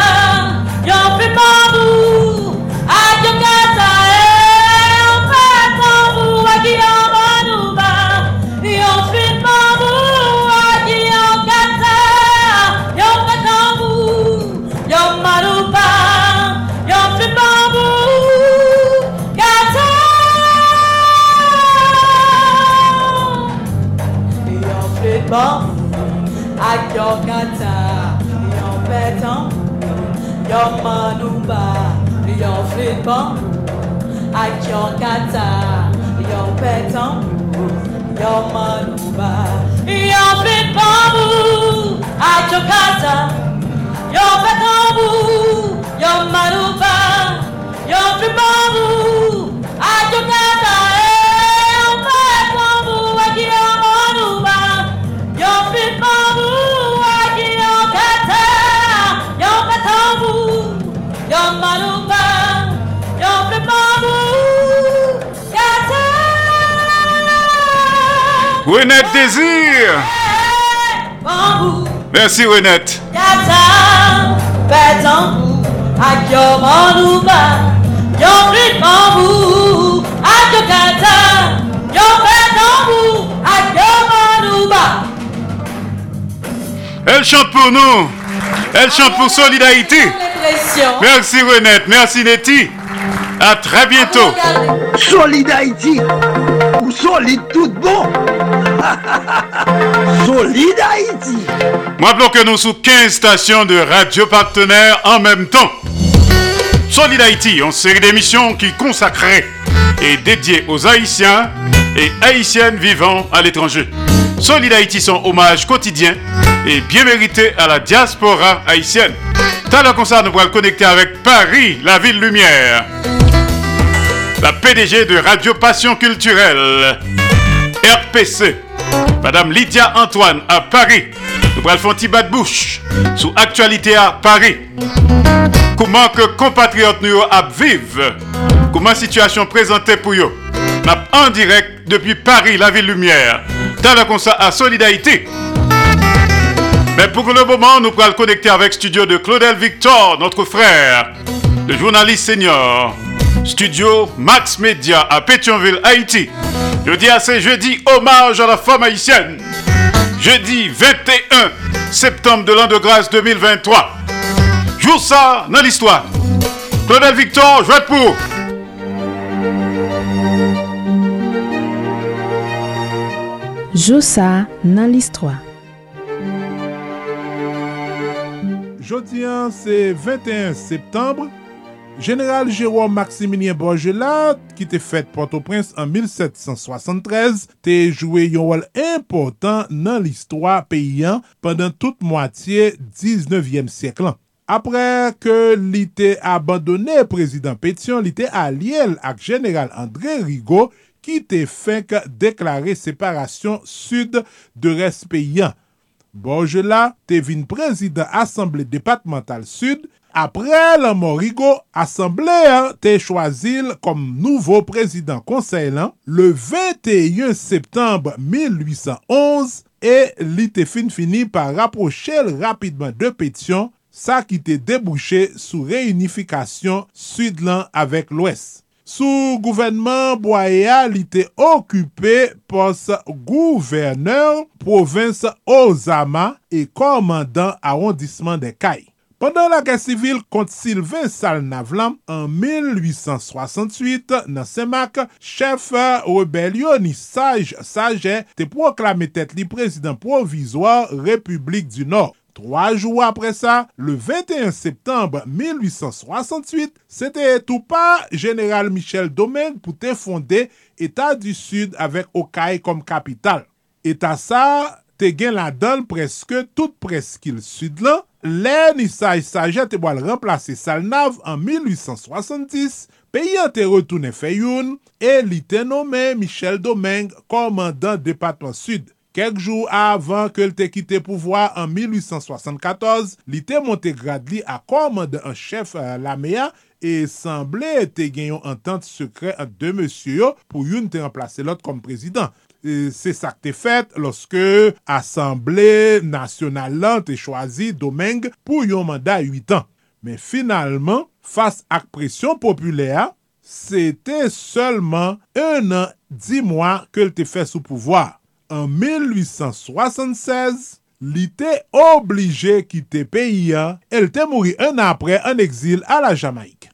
your manumba, your fiban, ak your kata, your petan, your manumba, your fiban, ak your kata, your petan, your manumba, your fiban, ak your kata. Petanbou, ak yon manouba. Elle chante pour nous. Elle chante pour Solid Haïti. Pression. Merci Renette. Merci Nettie. À très bientôt. Solid Solide tout [laughs] bon. solide Haïti. Rappelons que nous sous 15 stations de radio partenaires en même temps. Solid Haïti, une série d'émissions qui consacrée et dédiée aux Haïtiens et Haïtiennes vivant à l'étranger. Solid Haïti, son hommage quotidien et bien mérité à la diaspora haïtienne. T'as le concert, nous pourrons connecter avec Paris, la ville lumière. La PDG de Radio Passion Culturelle, RPC, Madame Lydia Antoine à Paris. Nous le faire un petit bas de bouche sous actualité à Paris. Comment que compatriotes nous vivre Comment situation présentée pour eux? En direct depuis Paris, la ville lumière. Dans le concert à Solidarité. Mais pour le moment, nous pourrons le connecter avec studio de Claudel Victor, notre frère, le journaliste senior. Studio Max Media à Pétionville, Haïti. Jeudi à ce jeudi, hommage à la femme haïtienne. Jeudi 21 septembre de l'an de grâce 2023. Joue ça dans l'histoire. Claudel Victor, jouette pour. Josa nan listwa. Jodi an, se 21 septembre, General Jérôme Maximilien Borgelat, ki te fèt Port-au-Prince an 1773, te joué yon wol important nan l'histoire peyyan pandan tout moitié 19e sièklan. Apre ke li te abandonè prezident Pétion, li te aliel ak General André Rigaud ki te fèk deklare separasyon sud de res peyyan. Borgelat te vin prezident Assemblée Départementale Sud Apre lan Morigo, asemble an te chwazil kom nouvo prezident konsey lan le 21 septembre 1811 e li te fin fini pa raproche l rapidman de Petion sa ki te debouche sou reunifikasyon sud lan avek lwes. Sou gouvenman Boya li te okupe pos gouverneur provins Ozama e komandan arondisman de Kaye. Pendan la gen sivil kont Sylvain Salnavlam, an 1868, nan semak, chef rebelyon ni saj saje te proklame tet li prezident provizor Republik du Nord. Trois jours après ça, le 21 septembre 1868, c'était tout pas général Michel Domingue pour te fonder État du Sud avec Okaï comme capitale. État ça, te gen la dol preske tout preskil sud lan, le ni saj saje te boal remplase Salnav an 1870, peyi an te retoune feyoun, e li te nome Michel Domingue komandan Depatman Sud. Kek jou avan ke l te kite pouvoi an 1874, li te monte grad li a komande an chef euh, la mea e sanble te genyon entente sekre an de monsye yo pou yon te remplase lot kom prezident. E se sak te fet loske Assemble Nasional lan te chwazi Domeng pou yon mandat 8 an. Men finalman, fas ak presyon populea, se te selman 1 an 10 mwa ke l te fe sou pouvoi. An 1876, li te oblige ki te peyi an, el te mouri an apre an exil a la Jamaik.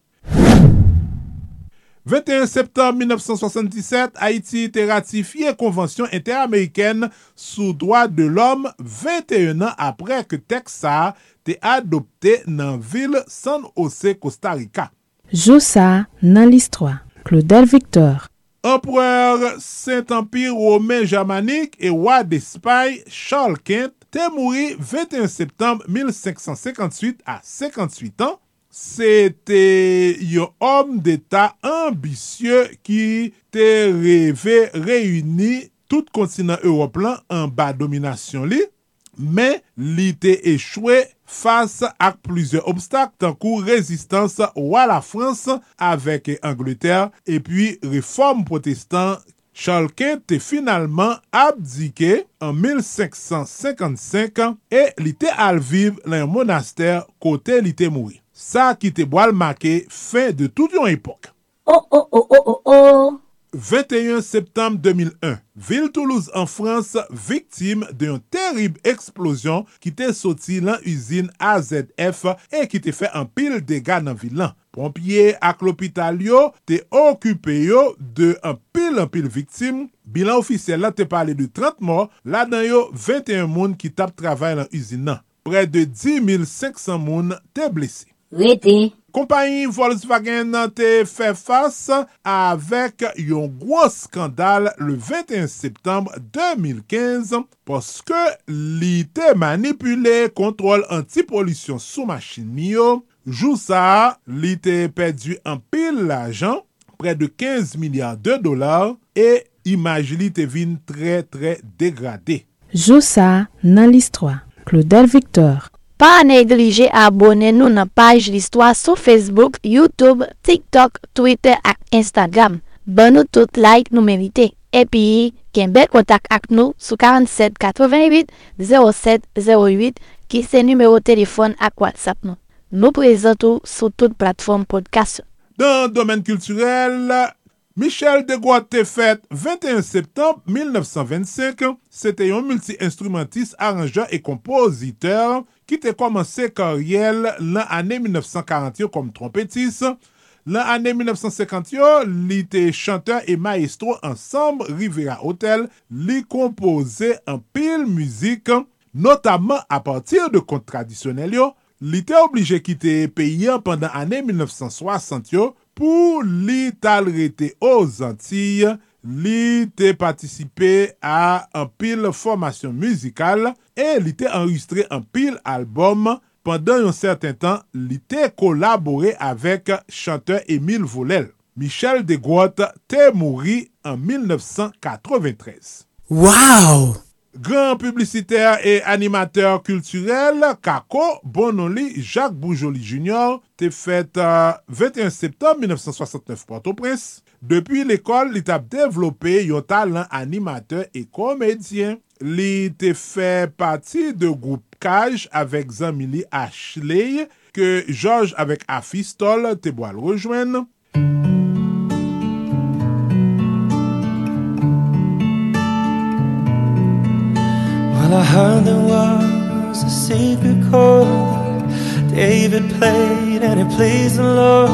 21 septembre 1977, Haiti te ratifiye konvansyon inter-ameriken sou doa de l'om 21 an apre ke Teksa te adopte nan vil San Jose, Costa Rica. Joussa nan listroa, Claudel Victor. Empereur Saint-Empire Romain Germanique et roi d'Espagne Charles V te mouri 21 septembre 1558 a 58 ans se te yon om d'Etat ambisye ki te reve reyuni tout kontinant Europlan an ba dominasyon li, men li te echwe fasa ak plize obstak tankou rezistans wala Frans avek Angleterre epi reform protestant Charles te finalman abdike an 1555 e li te alviv lan monaster kote li te moui. sa ki te boal make fin de tout yon epok. Oh, oh, oh, oh, oh, oh! 21 septembre 2001, ville Toulouse en France victime d'un terrible explosion qui était sorti dans l'usine AZF et qui te fait un pile dégâts dans ville. Pompiers ak l'hôpital yo te occupé yo de un pile en pile victime. Bilan officiel là te parlé de 30 morts, là dans yo 21 moun qui tap travail dans l'usine. Près de 10 500 moun te blessés. rete. Kompanyi Volkswagen nan te fe fase avek yon gwo skandal le 21 septembre 2015 poske li te manipule kontrol anti-polisyon sou machin miyo. Jou sa, li te pedu an pil l'ajan, pre de 15 milyard de dolar, e imaj li te vin tre tre degradé. Jou sa, nan list 3, Claudel Victor Pa neglije abone nou nan paj listwa sou Facebook, Youtube, TikTok, Twitter ak Instagram. Ban nou tout like nou merite. Epi, ken bel kontak ak nou sou 4788 0708 ki se numero telefon ak WhatsApp nou. Nou prezentou sou tout platform podcast. Dan domen kulturel, Michel Degois te fet 21 septembre 1925. Se te yon multi-instrumentiste, arrangeur et kompositeur. ki te komanse karyel lan ane 1940 yo kom trompetis. Lan ane 1950 yo, li te chanteur e maestro ansamb Rivera Hotel, li kompoze an pil muzik, notaman a partir de kont tradisyonel yo, li te oblije kite peyen pandan ane 1960 yo pou li tal rete o Zantiye Li te patisipe a an pil formasyon muzikal e li te enregistre an pil albom. Pendan yon certain tan, li te kolabore avek chanteur Emile Volel. Michel Desgrottes te mouri an 1993. Waw! Gran publiciter e animateur kulturel, Kako Bonoli Jacques Boujoli Jr. te fet euh, 21 septembre 1969 Port-au-Prince. Depi l'ekol, li tap devlope yon talan animateur e komedyen. Li te fe pati de goup Kaj avek Zamili Ashley ke George avek Afistol te boal rejwen. Well, I heard there was a secret chord David played and it pleased the Lord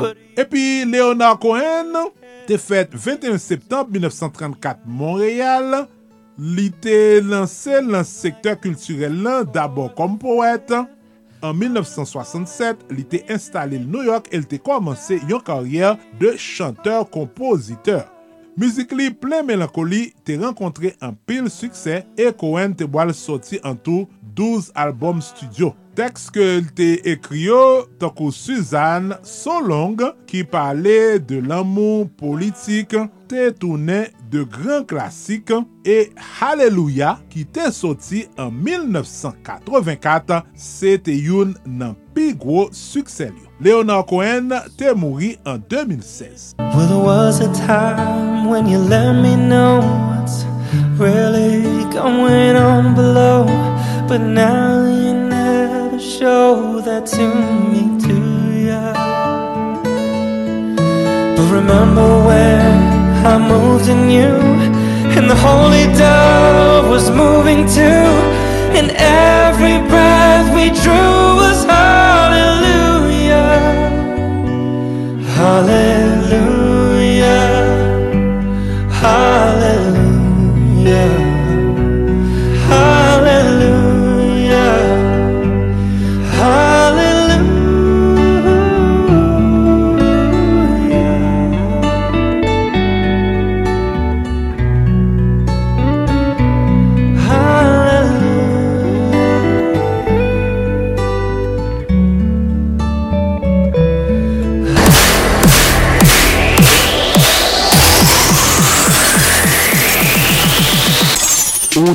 But Epi Leonard Cohen te fet 21 septembre 1934 Montréal, li te lanse lan sektor kulturel lan d'abord kom poète. En 1967, li te installe l New York el te komanse yon karyer de chanteur-kompositeur. Muzik li ple melankoli te renkontre an pil suksè e Cohen te boal soti an tou 12 albom studio. tekst ke lte ekrio tako Suzanne Solong ki pale de l'amou politik te toune de gran klasik e Hallelujah ki te soti an 1984 se te youn nan pi gro suksel yo. Leonard Cohen te mouri an 2016. Well, there was a time when you let me know what's really going on below But now you show that to me, do ya? But remember when I moved in you, and the holy dove was moving too, and every breath we drew was hallelujah, hallelujah,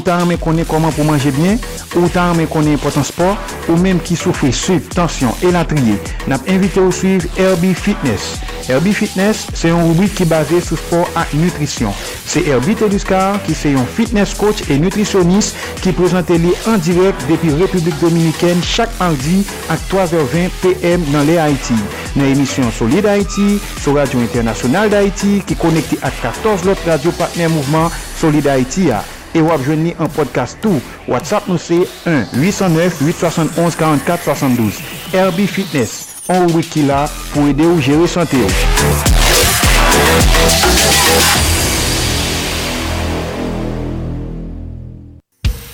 ta anmen konen koman pou manje bien, ou ta anmen konen potan sport, ou menm ki soufri suiv, tansyon e latriye, nap invite ou suiv Herbie Fitness. Herbie Fitness se yon rubrik ki base sou sport ak nutrisyon. Se Herbie Teduscar ki se yon fitness coach e nutrisyonis ki prezante li an direk depi Republik Dominiken chak mardi ak 3h20 pm nan le Haiti. Nan emisyon Solid Haiti, sou Radio Internasyonal d'Haiti ki konekte ak 14 lot radio partner mouvment Solid Haiti a. E wap jwenni an podcast tou. WhatsApp nou se 1-809-871-4472. Herbie Fitness. An wiki la pou ede ou sante ou.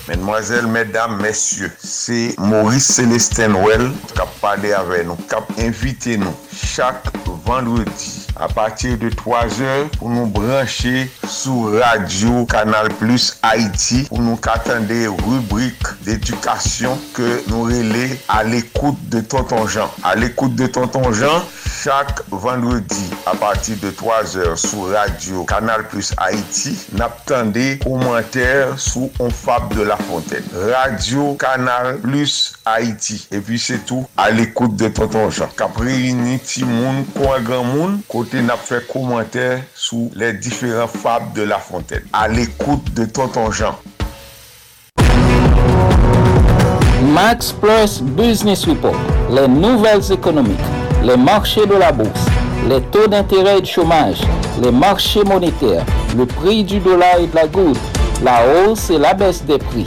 Mesdemoiselles, mesdames, messieurs, c'est Maurice Célestin Well kap pale ave nou, kap invite nou chak vendredi a patir de 3 or pou nou branche sou radio Kanal Plus Haiti pou nou katande rubrik d'edukasyon ke nou rele a l'ekoute de Tonton Jean. A l'ekoute de Tonton Jean, chak vendredi a patir de 3 or sou radio Kanal Plus Haiti nap tande komenter sou On Fab de la Fontaine. Radio Kanal Plus Haiti. E pi se tou a l'ekoute de Tonton Jean. Kapri ni ti moun, kwa gran moun, kwa kote nap fè komenter sou les différents fables de la Fontaine. À l'écoute de Tonton Jean. Max Plus Business Report, les nouvelles économiques, les marchés de la bourse, les taux d'intérêt et de chômage, les marchés monétaires, le prix du dollar et de la goutte, la hausse et la baisse des prix,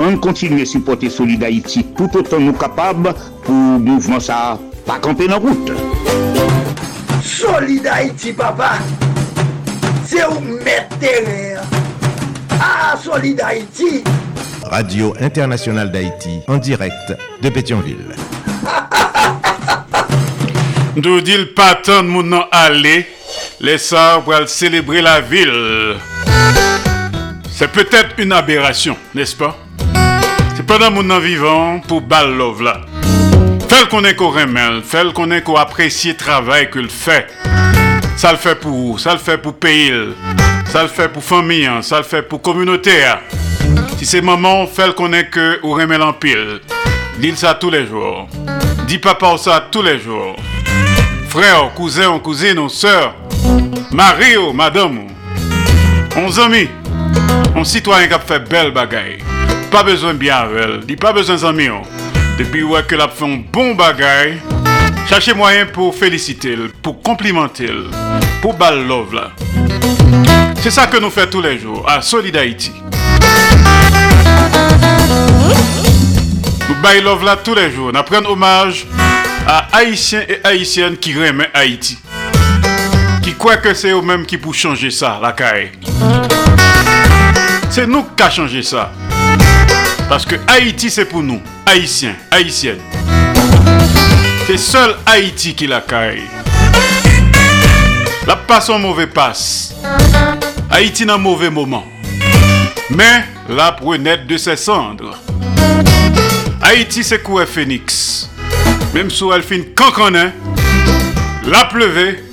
On continue à supporter Solid Haïti tout autant nous capables pour mouvement ça pas camper dans route. Solid Haïti, papa. C'est où mettre. Ah, Solid Haïti. Radio Internationale d'Haïti, en direct de Pétionville. [laughs] Nous dit le patin de mon aller, les sœurs pour célébrer la ville. C'est peut-être une aberration, n'est-ce pas? Pendant mon vivant pour bal love là. Fait qu'on est qu'on remel, fait qu'on est qu'on apprécie le travail qu'il fait. Ça le fait pour, ça le fait pour pays, ça le fait pour famille, ça le fait pour communauté. Si c'est maman, fait qu'on est que ou remel en pile. Dis ça tous les jours. Dis papa ça tous les jours. Frère, cousin, cousine, soeur, mari, madame, on amis, un citoyen qui a fait belle bagaille. Pas besoin de bien avec il pas besoin d'amis. Depuis que l'a fait un bon bagaille, cherchez moyen pour féliciter, pour complimenter, pour bal love. C'est ça que nous faisons tous les jours à Solid Haïti. Nous baillons love tous les jours. Nous prenons hommage à Haïtiens et Haïtiennes qui aiment Haïti. Qui croient que c'est eux-mêmes qui pour changer ça, la caille. C'est nous qui avons changé ça. Parce que Haïti, c'est pour nous, Haïtiens, Haïtiennes. C'est seul Haïti qui la caille. La passe en mauvais passe. Haïti dans mauvais moment. Mais la prunette de ses cendres. Haïti, c'est quoi phénix. Même si elle fait cancanin, la pleuvé,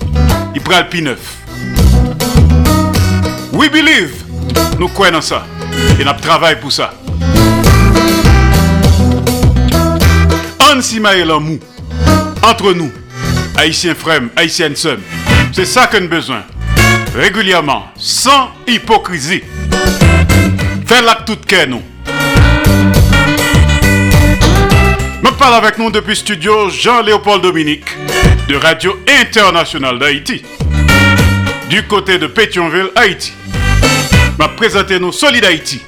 il prend le P9. We believe. Nous croyons dans ça. Et nous travaillons pour ça. S'y mou entre nous, haïtiens frères, haïtiennes sœurs. C'est ça que nous avons besoin. Régulièrement, sans hypocrisie. Faire la toute cœur, nous. Me parle avec nous depuis studio Jean-Léopold Dominique de Radio Internationale d'Haïti. Du côté de Pétionville, Haïti. M'a présenté nos Solid Haïti,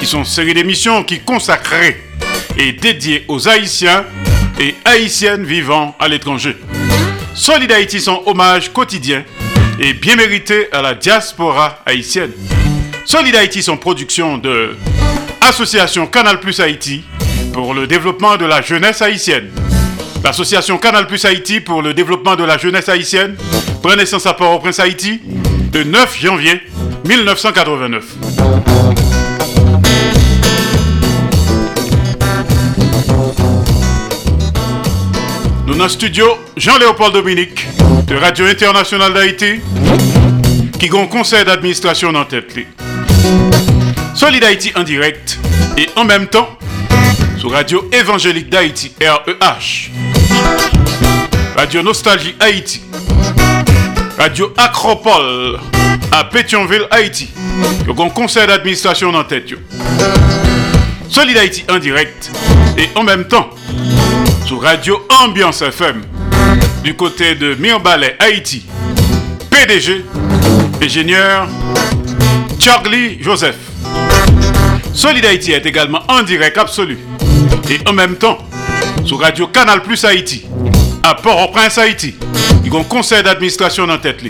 qui sont une série d'émissions qui consacrées et dédiées aux Haïtiens et Haïtiennes vivant à l'étranger. Solid Haïti, son hommage quotidien et bien mérité à la diaspora haïtienne. Solid Haïti, son production de Association Canal Plus Haïti pour le développement de la jeunesse haïtienne. L'association Canal Plus Haïti pour le développement de la jeunesse haïtienne prend naissance à Port-au-Prince Haïti le 9 janvier 1989. Dans studio Jean-Léopold Dominique de Radio Internationale d'Haïti qui a conseil d'administration en tête. Solid Haïti en direct et en même temps sur Radio Évangélique d'Haïti, REH. Radio Nostalgie Haïti. Radio Acropole à Pétionville, Haïti. Donc un conseil d'administration en tête. Solid Haïti en direct et en même temps Radio Ambiance FM du côté de Mirbalais, Haïti. PDG, ingénieur Charlie Joseph. Solid Haïti est également en direct absolu et en même temps sur Radio Canal Plus Haïti à Port-au-Prince Haïti. Ils ont un conseil d'administration en tête.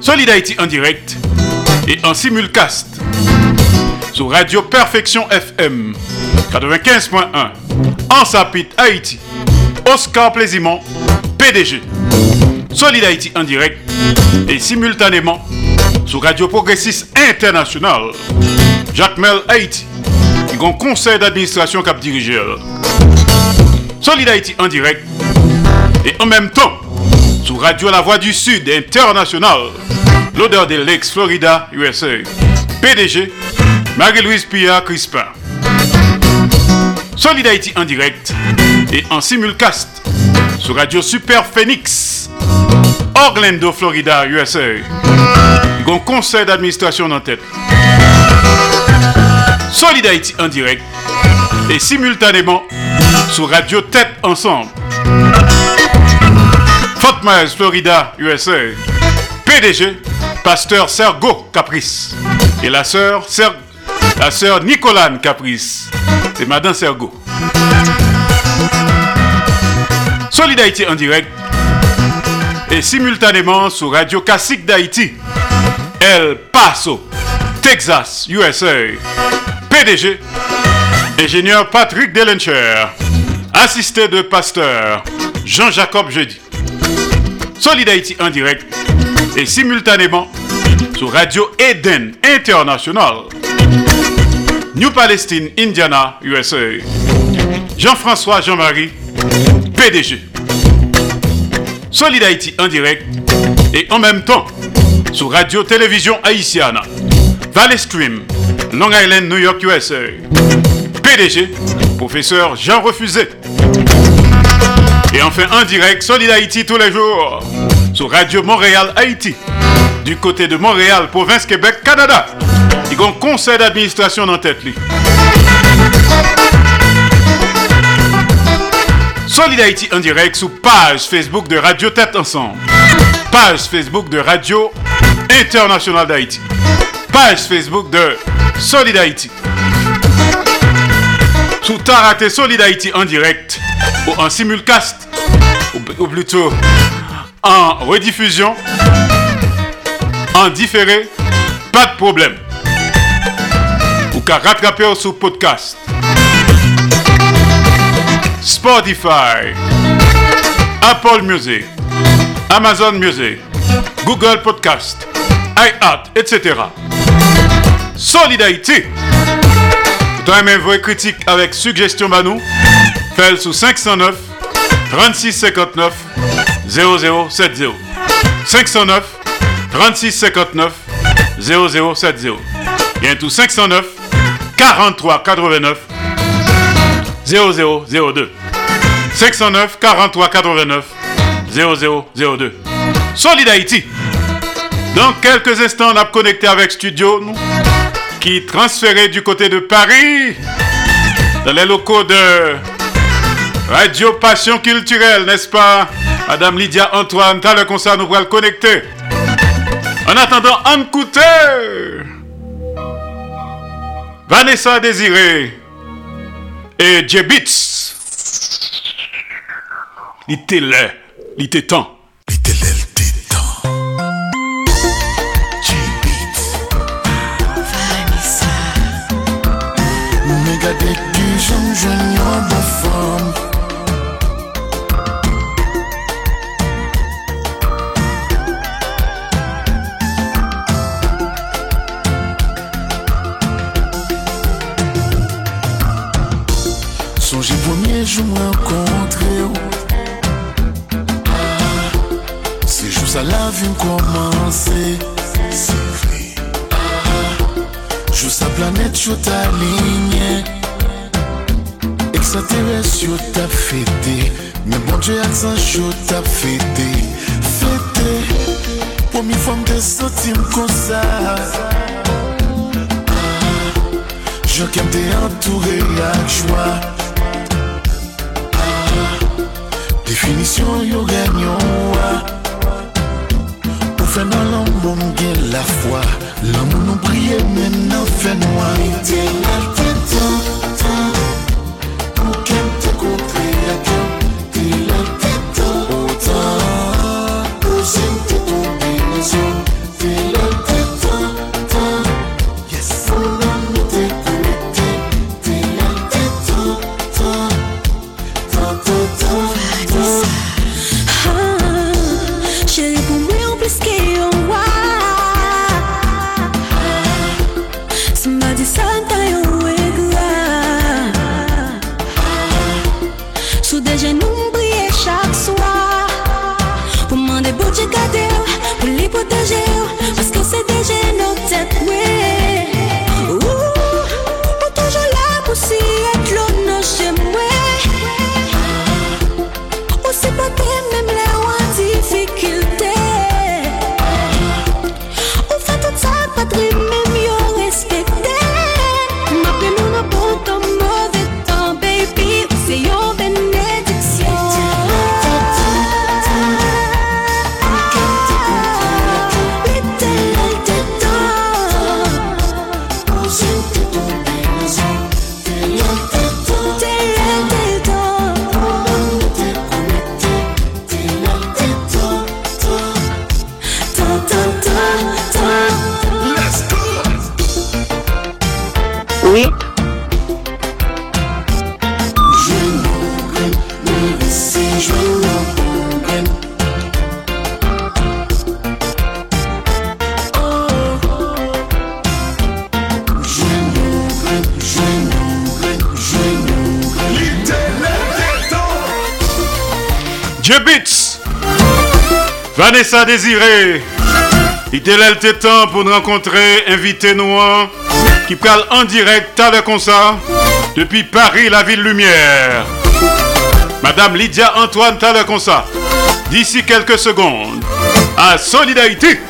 Solid Haïti en direct et en simulcast sur Radio Perfection FM 95.1 en Sapit Haïti. Oscar Plaisimont, PDG. Solid Haïti en direct et simultanément sur Radio Progressiste International. Jacques Mel Haïti qui un conseil d'administration cap dirigeur. Solid Haïti en direct et en même temps sur Radio La Voix du Sud International. L'odeur de l'ex Florida, USA. PDG Marie-Louise Pia Crispin. Solid Haïti en direct et en simulcast sur Radio Super Phoenix, Orlando, Florida, USA. Un conseil d'administration en tête. Solid Haïti en direct et simultanément sur Radio Tête Ensemble. Fort Florida, USA. PDG, pasteur Sergo Caprice. Et la sœur, la sœur Nicolane Caprice. C'est Madame Sergo. Solid Haïti en direct et simultanément sur Radio Classique d'Haïti, El Paso, Texas, USA. PDG, ingénieur Patrick Delencher, assisté de pasteur Jean-Jacob Jeudi. Solid Haïti en direct et simultanément sur Radio Eden International. New Palestine, Indiana, USA. Jean-François Jean-Marie, PDG. Solid Haïti en direct et en même temps sur Radio Télévision Haïtiana. Valley Stream, Long Island, New York, USA. PDG, professeur Jean Refusé. Et enfin en direct, Solid Haïti tous les jours sur Radio Montréal Haïti. du côté de Montréal, province Québec, Canada. Il y conseil d'administration en tête. Solid Haïti en direct sous page Facebook de Radio Tête Ensemble. Page Facebook de Radio Internationale d'Haïti. Page Facebook de Solid Haïti. Sous Taraté Solid Haïti en direct ou en simulcast ou, plutôt en rediffusion, en différé, pas de problème. Ou qu'à rattraper sous podcast. Spotify, Apple Music, Amazon Music, Google Podcast, iHeart, etc. Solidarité. Toi même vos critiques avec suggestion Banou, faites sous 509 36 59 0070. 509 36 59 0070. Bien tout 509 43 89 0002. 509 43 89 0002. Solid Haïti. Dans quelques instants, on a connecté avec Studio qui transféré du côté de Paris dans les locaux de Radio Passion Culturelle, n'est-ce pas? Madame Lydia Antoine, t'as le concert, nous pourrons le connecter. En attendant, en Vanessa Désiré et Jebits. Il était là, il était temps. jou tèt chou ta linye Eksateres yo tap fete Men bon dje ak san chou tap fete Fete Pou mi fòm te sotim kon sa ah, Jò kem te antoure ak ah, jwa Definisyon yo ganyon wak Se nan lan bon gen la fwa Lan moun nou priye men nan fè noua Mite mal fè tan, tan Vanessa Désiré Itelel temps pour nous rencontrer, invité nous qui parle en direct à le depuis Paris, la ville lumière. Madame Lydia Antoine Taleconsa, d'ici quelques secondes, à Solidarité.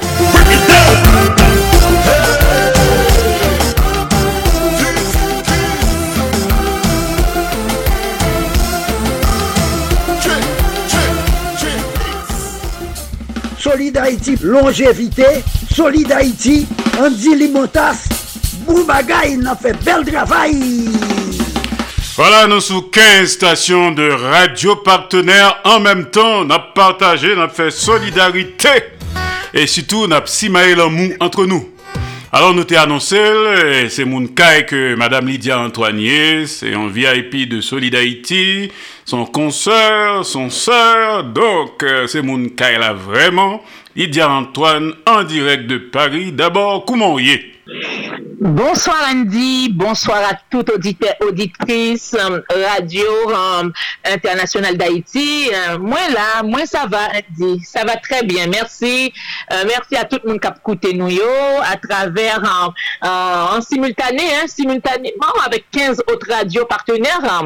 Solid Haïti, longévité, Solid Andy Limotas, Boubagaï, n'a fait bel travail. Voilà, nous sous 15 stations de radio partenaires en même temps. On a partagé, on a fait solidarité et surtout on a simaé l'amour entre nous. Alors nous t'ai annoncé, c'est mon cas que Madame Lydia Antoinier, c'est un VIP de Solid Haïti, son consoeur, son sœur, donc euh, c'est mon cas là vraiment. Lydia Antoine en direct de Paris. D'abord, est Bonsoir Andy, bonsoir à toute auditeur, auditrice euh, radio euh, internationale d'Haïti. Euh, moi là, moi ça va Andy, ça va très bien, merci. Merci à tout le monde qui a écouté nous à travers en simultané, hein, simultanément avec 15 autres radios partenaires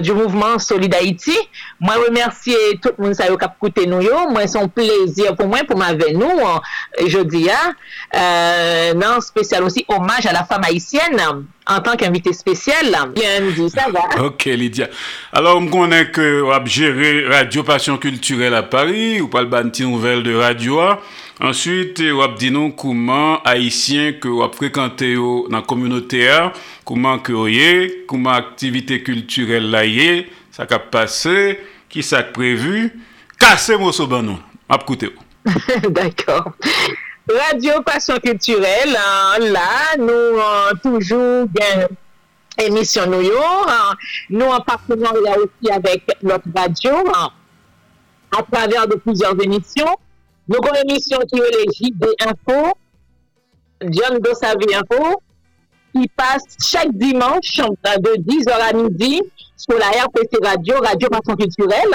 du mouvement Solid Haïti. Moi remercier tout le monde qui a écouté nous. Moi c'est un plaisir pour moi pour nous euh, jeudi hein. Non spécial aussi hommage à la femme haïtienne en tant qu'invité spécial. Bienvenue, ça va. Ok, Lydia. Alors, on connaît que vous avez géré Radio Passion Culturelle à Paris, ou pas le banti nouvelle de Radio A. Ensuite, vous avez dit nous comment haïtien que vous avez fréquenté dans la communauté A, comment que comment activité culturelle là est, ça a passé, qui ça a prévu. Cassez-moi ce banon. [laughs] D'accord. Radio Passion Culturelle, hein, là, nous euh, toujours bien émission nous yo, hein. nous en partenariat aussi avec notre radio, hein, à travers de plusieurs émissions. Nous avons émission qui est les JD John Dossavi Info, qui passe chaque dimanche de 10h à midi sur la RPC Radio, Radio Passion Culturelle.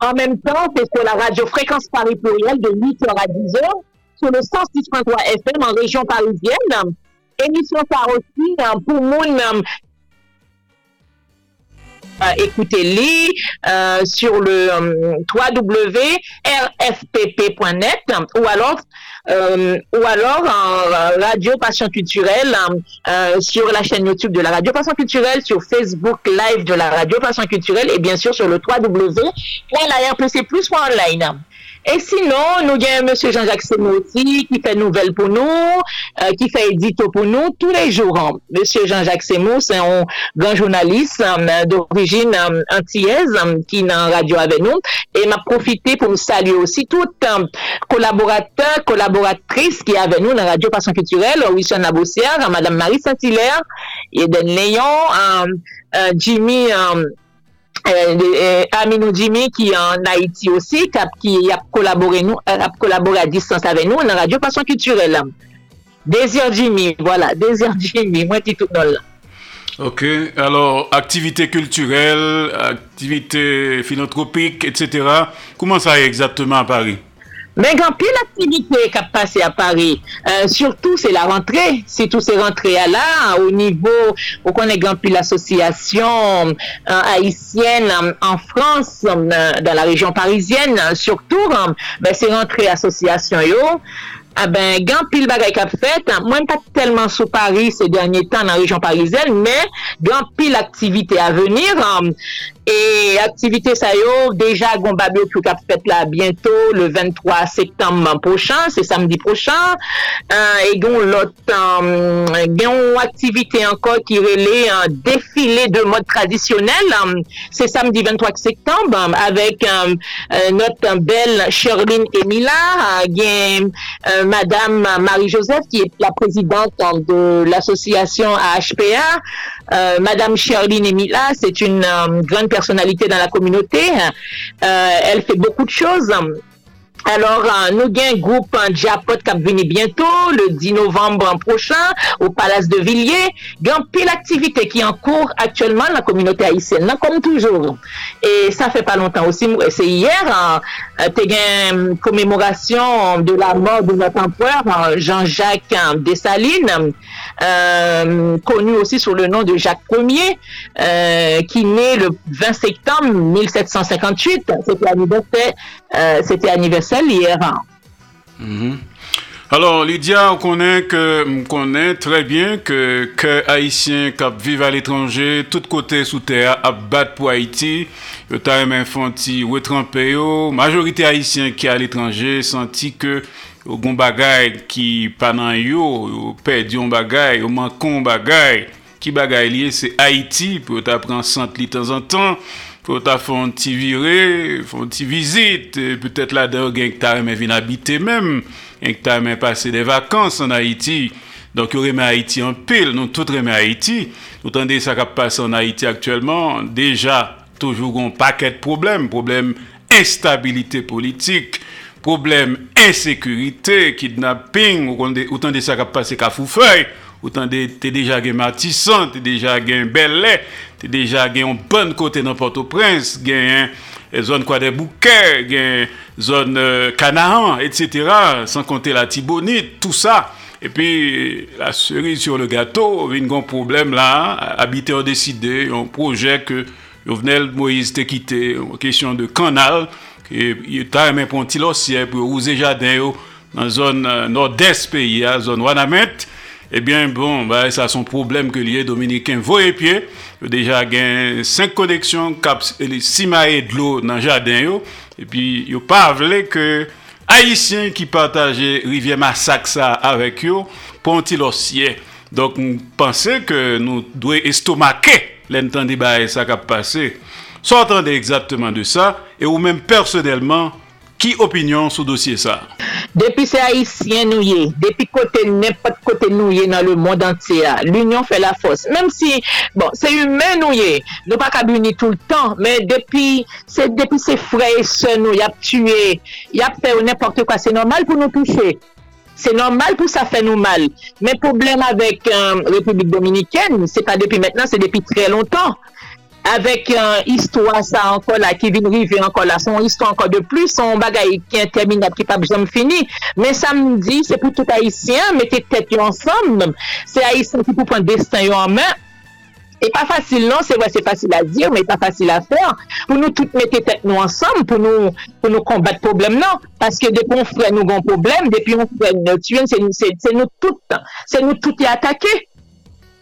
En même temps, c'est sur la radio Fréquence Paris Pluriel de 8h à 10h sur le 106.3 FM en région parisienne. Émission par aussi euh, pour moun euh, euh, écoutez-les euh, sur le euh, www.rfpp.net ou alors euh, ou alors en Radio Passion Culturelle euh, sur la chaîne YouTube de la Radio Passion Culturelle, sur Facebook Live de la Radio Passion Culturelle et bien sûr sur le www.larpcplus.online. E sinon, nou gen M. Jean-Jacques Semoti ki fè nouvel pou nou, euh, ki fè edito pou nou tout les jours. M. Jean-Jacques Semot, c'est un grand journaliste um, d'origine um, antillaise um, qui nan radio avè nou. Et m'a profité pou m'saluer aussi tout collaborateur, collaboratrice qui avè nou nan radio Passion Culturelle, Wilson Naboussière, Mme Marie Saint-Hilaire, Eden Léon, euh, Jimmy Jimmy euh, euh, euh, Aminou Jimmy qui est en Haïti aussi, qui a, collaboré nous, euh, a collaboré à distance avec nous dans la Radio Passion Culturelle. Désir Jimmy, voilà, Désir Jimmy, moi qui tout là. Ok, alors activité culturelle, activité philanthropique, etc. Comment ça est exactement à Paris? Men kan pil aktivite kap pase a Paris, euh, surtout se la rentre, se tou se rentre a la, ou nivou, ou konen kan pil asosyasyon Haitienne an Frans, dan la rejon Parisienne, surtout, se rentre asosyasyon yo, a ben gan pil bagay kap fet, mwen pat telman sou Paris se denye tan nan rejon Parisienne, men gan pil aktivite a venir, E aktivite sa yo, deja Gombabyo ki ou kap fet la biento le 23 septembre prochain, se samdi prochain. E, e gon lot, um, gen aktivite anko ki rele an defile de mod tradisyonel. Um, se samdi 23 septembre, um, avek euh, not bel Sherline Emila, gen euh, madame Marie-Joseph ki et la prezidente de l'association AHPA. Euh, madame Sherline Emila, se t'une grande personnalité dans la communauté. Euh, elle fait beaucoup de choses. Alors, euh, nous avons un groupe un Japot qui venir bientôt, le 10 novembre prochain, au Palace de Villiers. Il y pile d'activités qui est en cours actuellement dans la communauté haïtienne, comme toujours. Et ça fait pas longtemps aussi, c'est hier, euh, tu as une commémoration de la mort de notre empereur, euh, Jean-Jacques euh, Dessalines, euh, connu aussi sous le nom de Jacques Ier, euh, qui naît le 20 septembre 1758. C'était anniversaire, euh, c'était anniversaire frontalière. Mm -hmm. Alors, Lydia, on connaît, que, on connaît très bien que, que Haïtiens qui vivent à l'étranger, tout côté sous terre, à battre pour Haïti. Le time infantil, retrempé, majorité Haïtiens qui à l'étranger senti que au gon bagay qui pendant yo, perdu un bagay, au manqué un bagay. Qui bagay lié, c'est Haïti, pour t'apprendre centre de temps en temps. pou ta fon ti vire, fon ti vizit, e peutet la de ou gen kta remen vin habite men, gen kta remen pase de vakans an Haiti, donk yo remen Haiti an pil, nou tout remen Haiti, nou tande sa kap pase an Haiti aktuelman, deja toujou gon paket problem, problem instabilite politik, problem insekurite, kidnapping, ou tande sa kap pase ka foufei, Ou tan de te deja gen Matisan, te deja gen Belè, te deja gen yon bon kote nan Port-au-Prince, gen yon eh, zon kwa de bouke, gen zon euh, Kanahan, etc. San konte la Tibonite, tout sa. E pi la cerise sur le gato, vin kon problem la, habite ou deside, yon proje ke Jovenel Moïse te kite, yon kesyon de kanal, ki yon ta yon men pon ti losye, pou ouze jaden yo nan zon eh, nord-est peyi, zon Wanamet, Eh Ebyen bon, ba sa son problem ke liye Dominikin voye pie, yo deja gen 5 koneksyon kap si maye dlo nan jaden yo, epi yo pa avle ke Haitien ki pataje rivye masak sa avek yo, ponti losye. Donk m panse ke nou dwe estomake len tan di ba e sa kap pase. Sotan de exactement de sa, e ou men personelman, Ki opinyon sou dosye sa? Depi se Haitien nou ye, depi kote nepot kote nou ye nan le moun dantye a, l'union fe la fos. Mem si, bon, se yumen nou ye, nou pa kabuni tout l'tan, men depi se, se frey se nou, yap tue, yap fe ou nepokte kwa, se normal pou nou touche. Se normal pou sa fè nou mal. Men problem avèk euh, Republik Dominikèn, se pa depi mètnen, se depi trè lontan. avèk yon euh, histwa sa anko la ki vin rive anko la, son histwa anko de plus, son bagay ki yon termin ki pa bjom fini, men samdi se pou tout haisyen, mette tet yon ansam, se haisyen ki pou pon destan yon anmen, E pa fasil non, se wè se fasil a dir, mè pa fasil a fèr, pou nou tout mette tèt nou ansam, pou nou, nou kombat problem nan, paske depi depon frè nou gon problem, depi depon frè nou tuen, se nou tout, se nou tout y atake.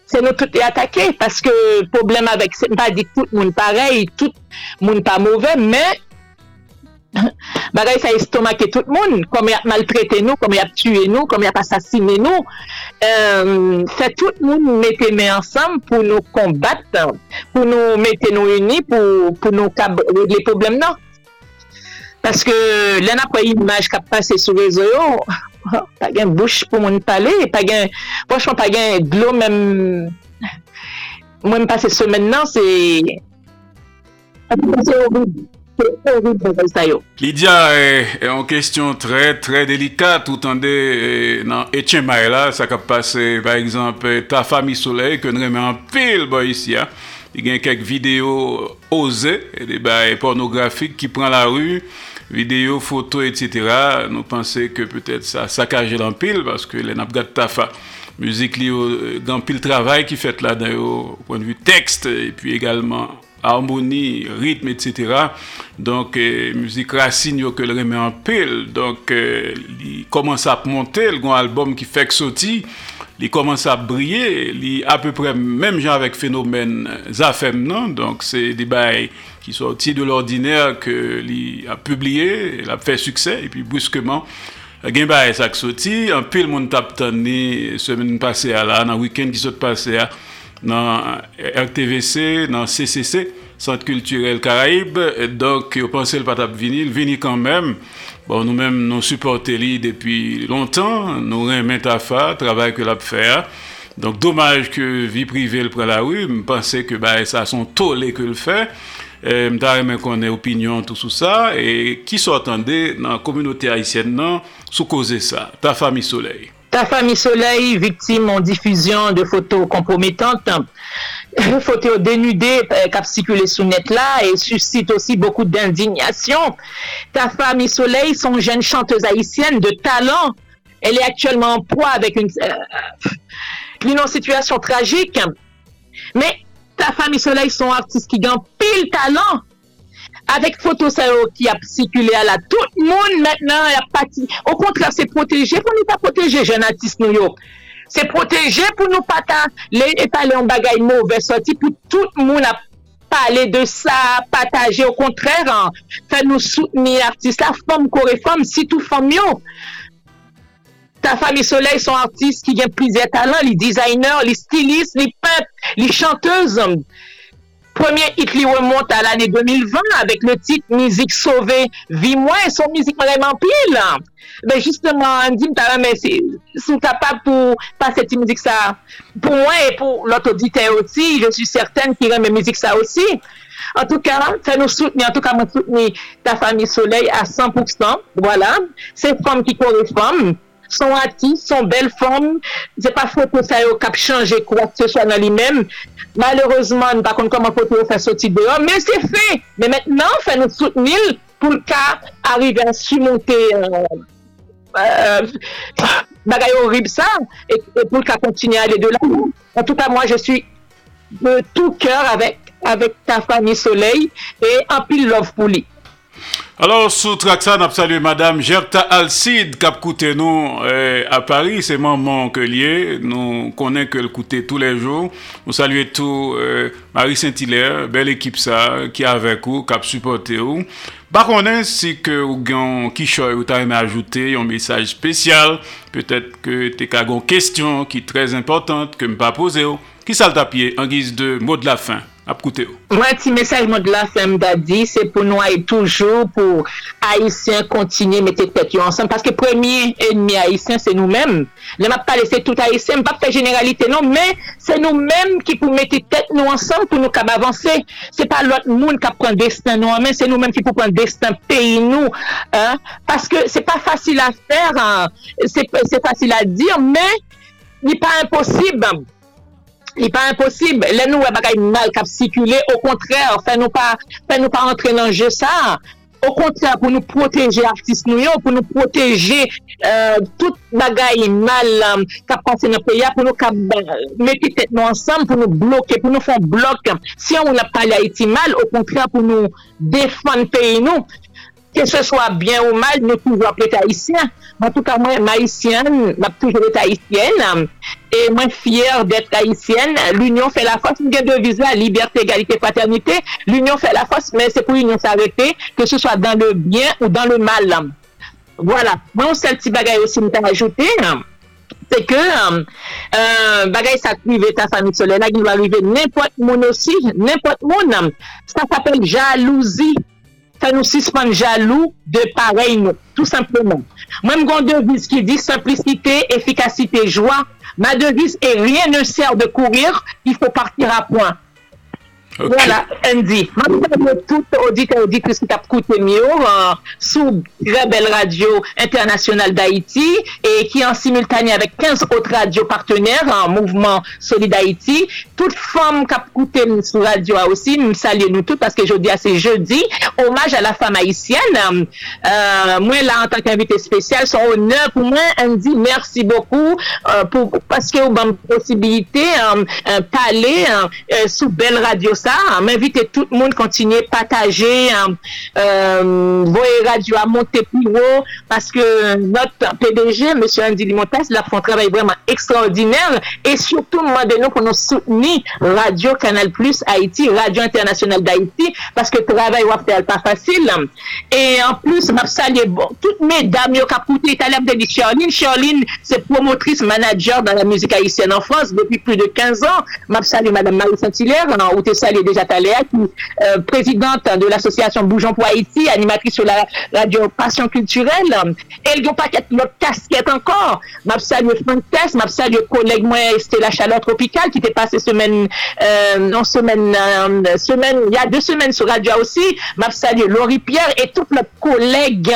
se nou tout e atake, paske problem avek, se mpa di tout moun parey, tout moun pa mouve, men, [laughs] bagay sa estomake tout moun, kom y ap maltrete nou, kom y ap tue nou, kom y ap asasine nou, euh, se tout moun mette men ansam pou nou kombat, pou nou mette nou uni, pou, pou nou kab le problem nan. Paske lè na pou imaj kap pase sou rezo yo, pa gen bouch pou moun pale, pa gen, pochman pa gen glou men, mwen pase semen nan, se, se orib, se orib mwen sayo. Lydia, e an kestyon tre, tre delikat, ou tande nan Etienne Maela, sa ka pase, par exemple, ta fami soleil, ke nou remen an pil bo isi ah. ya, y gen kek video oze, e eh, de bay eh, pornografik ki pran la ru, video, foto, etc. Nou pense ke petet sa sakaje lan pil, paske le nap gat tafa. Muzik li yo gan pil travay ki fet la dan yo pon vu tekst, epi egalman harmoni, ritme, etc. Donk, eh, müzik rasin yo ke l reme an pel. Donk, eh, li komanse ap monte, l gon albom ki fek soti, li komanse ap brye, li apepre menm jan avek fenomen zafem nan. Donk, se di bay qui sortit de l'ordinaire que li a publié, il a fait succès, et puis brusquement, gen ba e sak soti, an pil moun tap tan ni semen pase a la, nan week-end ki sot pase a, nan RTVC, nan CCC, Sante Kulturel Karaib, donk yo panse l patap vini, l vini kanmem, bon nou men nou supporte li depi lontan, nou remen ta fa, travay ke la pfe a, donk domaj ke vi prive l pre la wu, mpense ke ba e sa son tole ke l fe, Eh, e, mta remen konen opinyon tout sou sa, e ki so atande nan kominote Haitien nan sou koze sa, ta fami solei? Ta fami solei, viktim an difuzyon de foto komprometante, foto [laughs] denude kap eh, sikule sou net la, e suscite osi beaucoup d'indignasyon. Ta fami solei son jen chanteuse Haitienne de talent, elle est actuellement en proie avec une, euh, euh une situation tragique, mais ta fami soley son artist ki gen pil talan. Avek foto sa yo ki ap sikule ala. Tout moun maintenant ap pati. Ou kontra se proteje pou nou pa proteje jen artist nou yo. Se proteje pou nou pata. Le e pale an bagay mou ve soti pou tout moun ap pale de sa, pataje. Ou kontrèr, fè nou souteni artist la. Fom kore fom, sitou fom yo. Ta fami Soleil son artist ki gen plize talan, li designer, li stilist, li pep, li chanteuse. Premier hit li remonte al ane 2020 avek le tit Mizik Sauve Vi Mwen, son mizik mwen reman pil. Ben justement, an di mta la men sou kapab pou pase ti mizik sa. Pou mwen e pou lot odite oti, je suis certaine ki remen mizik sa osi. En tout ka, fè nou souteni, en tout ka mwen souteni ta fami Soleil a 100%. Voilà, se fòm ki kore fòm. son artiste, son bel fom, se pa fote sa yo kap chanje kwa se so nan li men, malereusement, pa kon koman fote yo fè soti deyo, men se fè, men maintenant fè nou soutenil pou l'ka arrive a sumonte euh, euh, bagay horrib sa, et, et pou l'ka kontine alè de la ou. En tout cas, moi, je suis de tout cœur avec, avec ta famille Soleil et un pile love pou li. Alors, sous Traxan, nous salue Madame Gerta Alcide, qui a coûté nous euh, à Paris, c'est maman que lié, nous connaissons que le coûté tous les jours. Nous saluons tout euh, Marie Saint-Hilaire, belle équipe ça, qui est avec vous, qui a supporté vous. Par contre, si que vous avez Kishoy, vous avez ajouté un message spécial, peut-être que vous avez une question qui est très importante, que je ne pas poser, qui s'est en guise de mot de la fin. ap koute yo. Mwen ti mesaj moun de la fem da di, se pou nou ay toujou pou Haitien kontinye mette pet yo ansan, paske premye enmi Haitien se nou men, ne map pa lese tout Haitien, mpa fe generalite non, men se nou men ki pou mette pet nou ansan pou nou kab avanse, se pa lot moun kap pren destin nou anmen, se nou men ki pou pren destin peyi nou, hein? paske se pa fasil a fer, se fasil a dir, men ni pa imposib, mwen li pa imposib, lè nou wè bagay mal kap sikule, au kontrèr, fè nou pa, pa entren nan jè sa, au kontrèr pou nou proteje artist nou yo, pou nou proteje euh, tout bagay mal um, kap konsen nan peya, pou nou kap euh, meti tèt nou ansam, pou nou bloke, pou nou fon blok, si an ou la pale Haiti mal, au kontrèr pou nou defan peyi nou, ke se swa byen ou mal, nou toujou ap leta isyen. Mwen tou ka mwen maïsyen, mwen ap toujou leta isyen, e mwen fyer det ka isyen, l'union fè la fos, mwen gen devize la liberté, égalité, fraternité, l'union fè la fos, men se pou l'union s'arete, ke se swa dan le byen ou dan le mal. Voilà, mwen ou sel ti bagay osi mwen ta ajoute, se ke euh, bagay sa krive ta fami sole, la ki nou arrive nèmpot moun osi, nèmpot moun, sa s'apel jalouzi, nous suspend jaloux de pareil tout simplement. Moi, mon devise qui dit simplicité, efficacité, joie. Ma devise est rien ne sert de courir, il faut partir à point. Voilà, Andy. Je tout auditeur auditrice qui a écouté mieux euh, sous très belle radio internationale d'Haïti et qui en simultané avec 15 autres radios partenaires en mouvement Solid Haïti. Toute femme qui a écouté sur radio aussi, nous saluons nous toutes parce que jeudi c'est jeudi. Hommage à la femme haïtienne. Euh, moi là en tant qu'invité spécial, son honneur pour moi, Andy, merci beaucoup euh, pour parce que vous avez possibilité euh, parler sous belle radio ça, m'inviter tout le monde à continuer à partager, euh, voyer radio à monter plus haut, parce que notre PDG, M. Andy Limontas, il a fait un travail vraiment extraordinaire, et surtout, demandez nous pour nous soutenir Radio Canal Plus Haïti, Radio parce que le travail va faire pas facile. Et en plus, je salue bon, toutes mes dames qui ont coûté italien de Charline. Charline, c'est promotrice manager dans la musique haïtienne en France depuis plus de 15 ans. Je salue Mme Marie Saint-Hilaire, salué déjà Taléa, qui euh, présidente de l'association Bougeons pour Haïti, animatrice sur la radio Passion culturelle. Et il y a notre casquette encore. Je salue Franck Tess, je salue collègue moi, c'était la chaleur tropicale qui était passée semaine, euh, non, semaine, euh, semaine, il y a deux semaines sur radio aussi. Je salue Laurie Pierre et tous nos collègues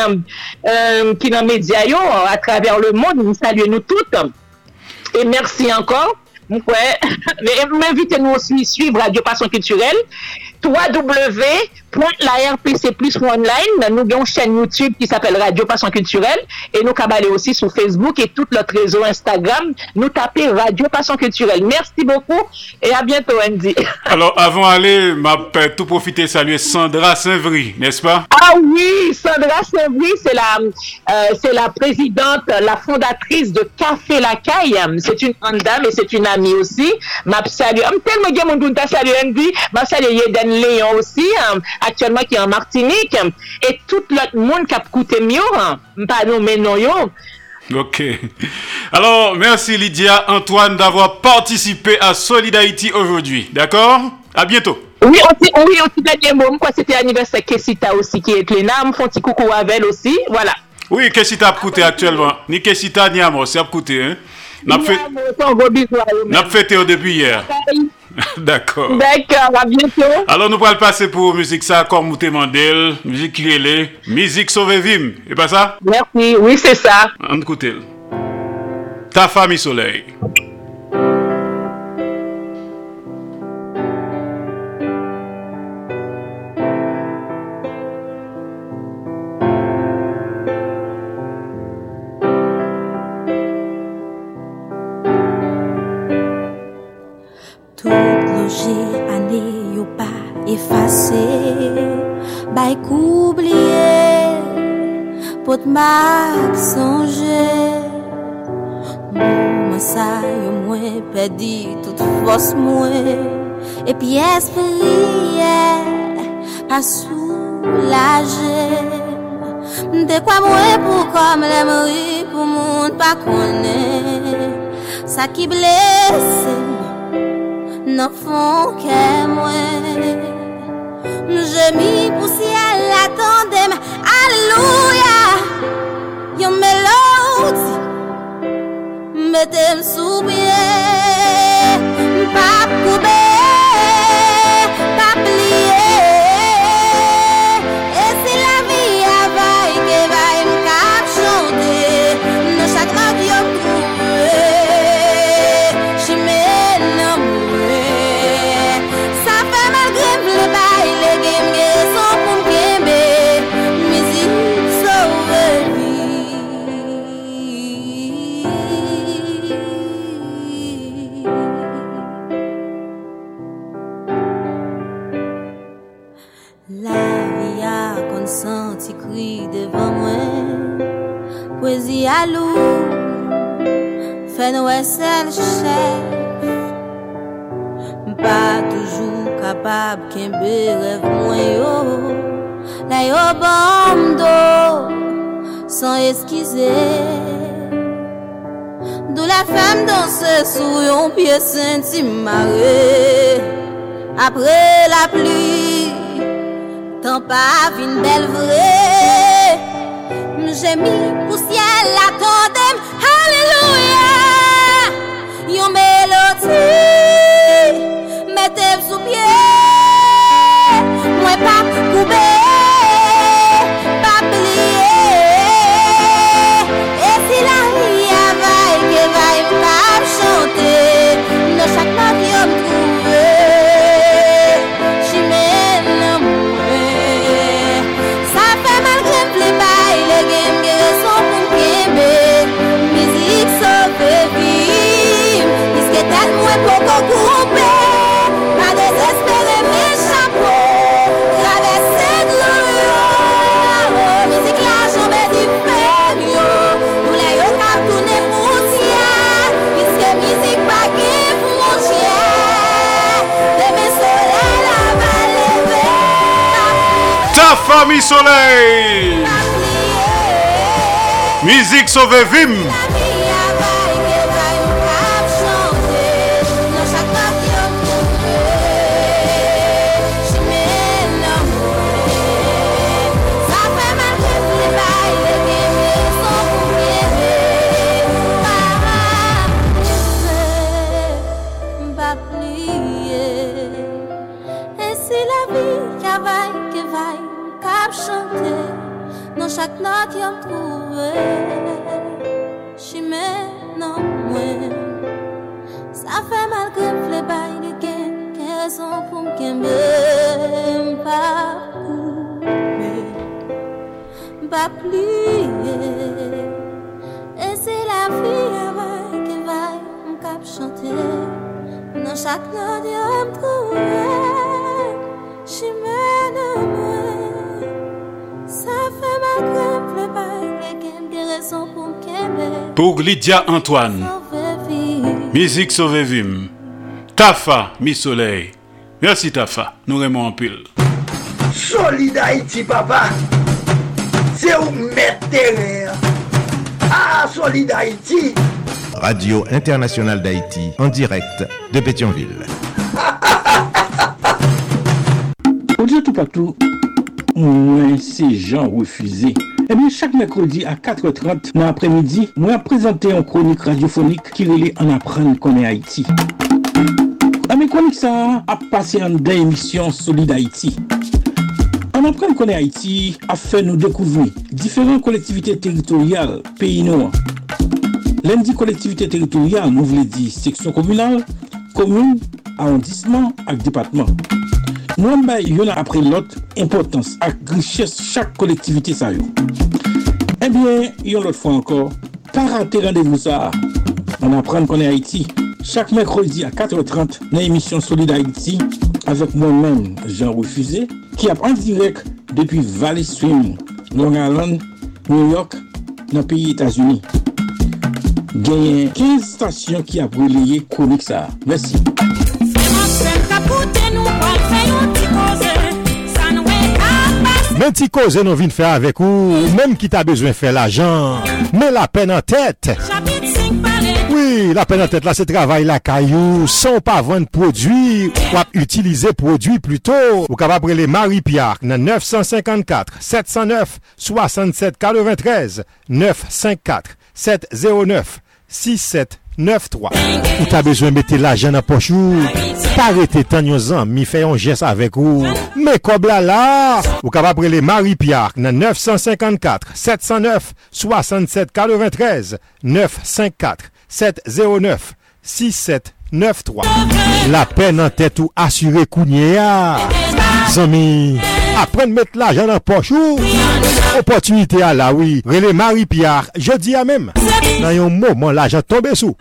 qui dans les médias à travers le monde. Nous saluons nous toutes. Et merci encore. Ouais. [laughs] Mais invitez-nous aussi à suivre Radio Passion Culturelle. Point la RPC plus online, nous avons une chaîne YouTube qui s'appelle Radio Passion Culturelle et nous aller aussi sur Facebook et tout notre réseau Instagram. Nous taper Radio Passion Culturelle. Merci beaucoup et à bientôt, Andy. [laughs] Alors, avant d'aller, m'a tout profiter de saluer Sandra Saint-Vry, n'est-ce pas? Ah oui, Sandra Saint-Vry, c'est la, euh, c'est la présidente, la fondatrice de Café La Caille. C'est une grande dame et c'est une amie aussi. M'a salué, tellement bien mon salué Andy, m'a salué Yeden Léon aussi, hein, actuellement qui est en Martinique et tout l'autre monde qui a écouté mieux, hein, pas mais non, yo. Ok. Alors, merci Lydia Antoine d'avoir participé à Solid Haïti aujourd'hui. D'accord? À bientôt. Oui, aussi, oui, aussi, dernier mot, quoi, c'était l'anniversaire Kessita aussi qui est là. Nous font petit coucou à elle aussi. Voilà. Oui, Kessita a coûté actuellement. Ni Kessita ni Amos, c'est a coûté. Hein? N'a fait... N'a fêté depuis hier. [laughs] D'accord. D'accord, à bientôt. Alors, nous pourrons passer pour musique ça, comme Mandel, musique Kirele, musique Sauve Vim, et pas ça? Merci, oui, c'est ça. On écoute. Ta famille soleil. bay koubliye Pot mak sonje. Mwen sa yo mwen pedi Tout fos mwen. E pi espriye Pa soulaje. De kwa mwen pou kom le mori Pou moun pa kone Sa ki blese Nan fon ke mwen. Jemi pou siel atendem Alleluya Yon melodi Metem sou bie Pap koube jalou Fè nou wè sel chèf Mpa toujou kapab Kèmbe rev mwen yo La yo bando San eskize Dou la fèm danse Sou yon piye senti mare Apre la pli Tan pa vin bel vre jemi pou siel la kodem Hallelujah Yon meloti Metev sou pie Mwen pa koube mwen poko koupe Pa desespere me chapo Travesse gloryo Mizik la jombe di yo yo mizik pa Deme va leve Ta famille soleil. Musique Sauvé Vim. plie E se la vi avay ki vay m kap chante Nan chak nan yon m trouve Chimene mwen Sa fe ma krem ple bay Kèm de rezon pou m kembe Pour Lydia Antoine. Mizik Sove Vim. Tafa Mi Soleil. Mersi Tafa, nou remon an pil Solid Haiti papa. C'est où mettre. Ah, Solid Haïti. Radio Internationale d'Haïti, en direct de Pétionville. Au dire tout partout, moi, c'est Jean refusé. Eh bien, chaque mercredi à 4h30 dans l'après-midi, moi présenter une chronique radiophonique qui relie en apprendre qu'on est Haïti. À mes chroniques, ça a passé en deux émissions Solid Haïti. En apprendre qu'on est Haïti a fait nous découvrir différentes collectivités territoriales pays noirs. Lundi collectivité territoriale, nous voulons dire section communale, commune, arrondissement et département. Nous avons yon après l'autre importance et richesse chaque collectivité. Eh bien, yon l'autre fois encore, pas rater rendez-vous ça. On apprend qu'on est Haïti. Chaque mercredi à 4h30 dans l'émission avèk mwen mèm Jean Refusé, ki ap an direk depi Valley Stream, Long Island, New York, nan piye Etasuni. Genyen 15 stasyon ki ap releye konik sa. Mersi. Men ti koze nou vin fè avèk ou, mèm ki ta bezwen fè la jan, men la pen an tèt. oui, la peine en tête là, c'est travail la caillou. Sans pas vendre produit, ou utiliser produit plutôt. Ou capable les Marie-Pierre, 954 709 67 93 954 709 67 9-3. Ou ta bezwen mette la jen nan pochou. Parete tan yon zan mi fè yon jes avèk ou. Me kob la la. Ou kaba prele Marie-Pierre nan 954-709-67-93 954 709 6793. La peine en tête ou assuré Kounia. Zami, après de mettre l'argent dans poche ou opportunité à la oui. Relais Marie-Pierre, jeudi à même. Dans un moment, l'argent tombé sous.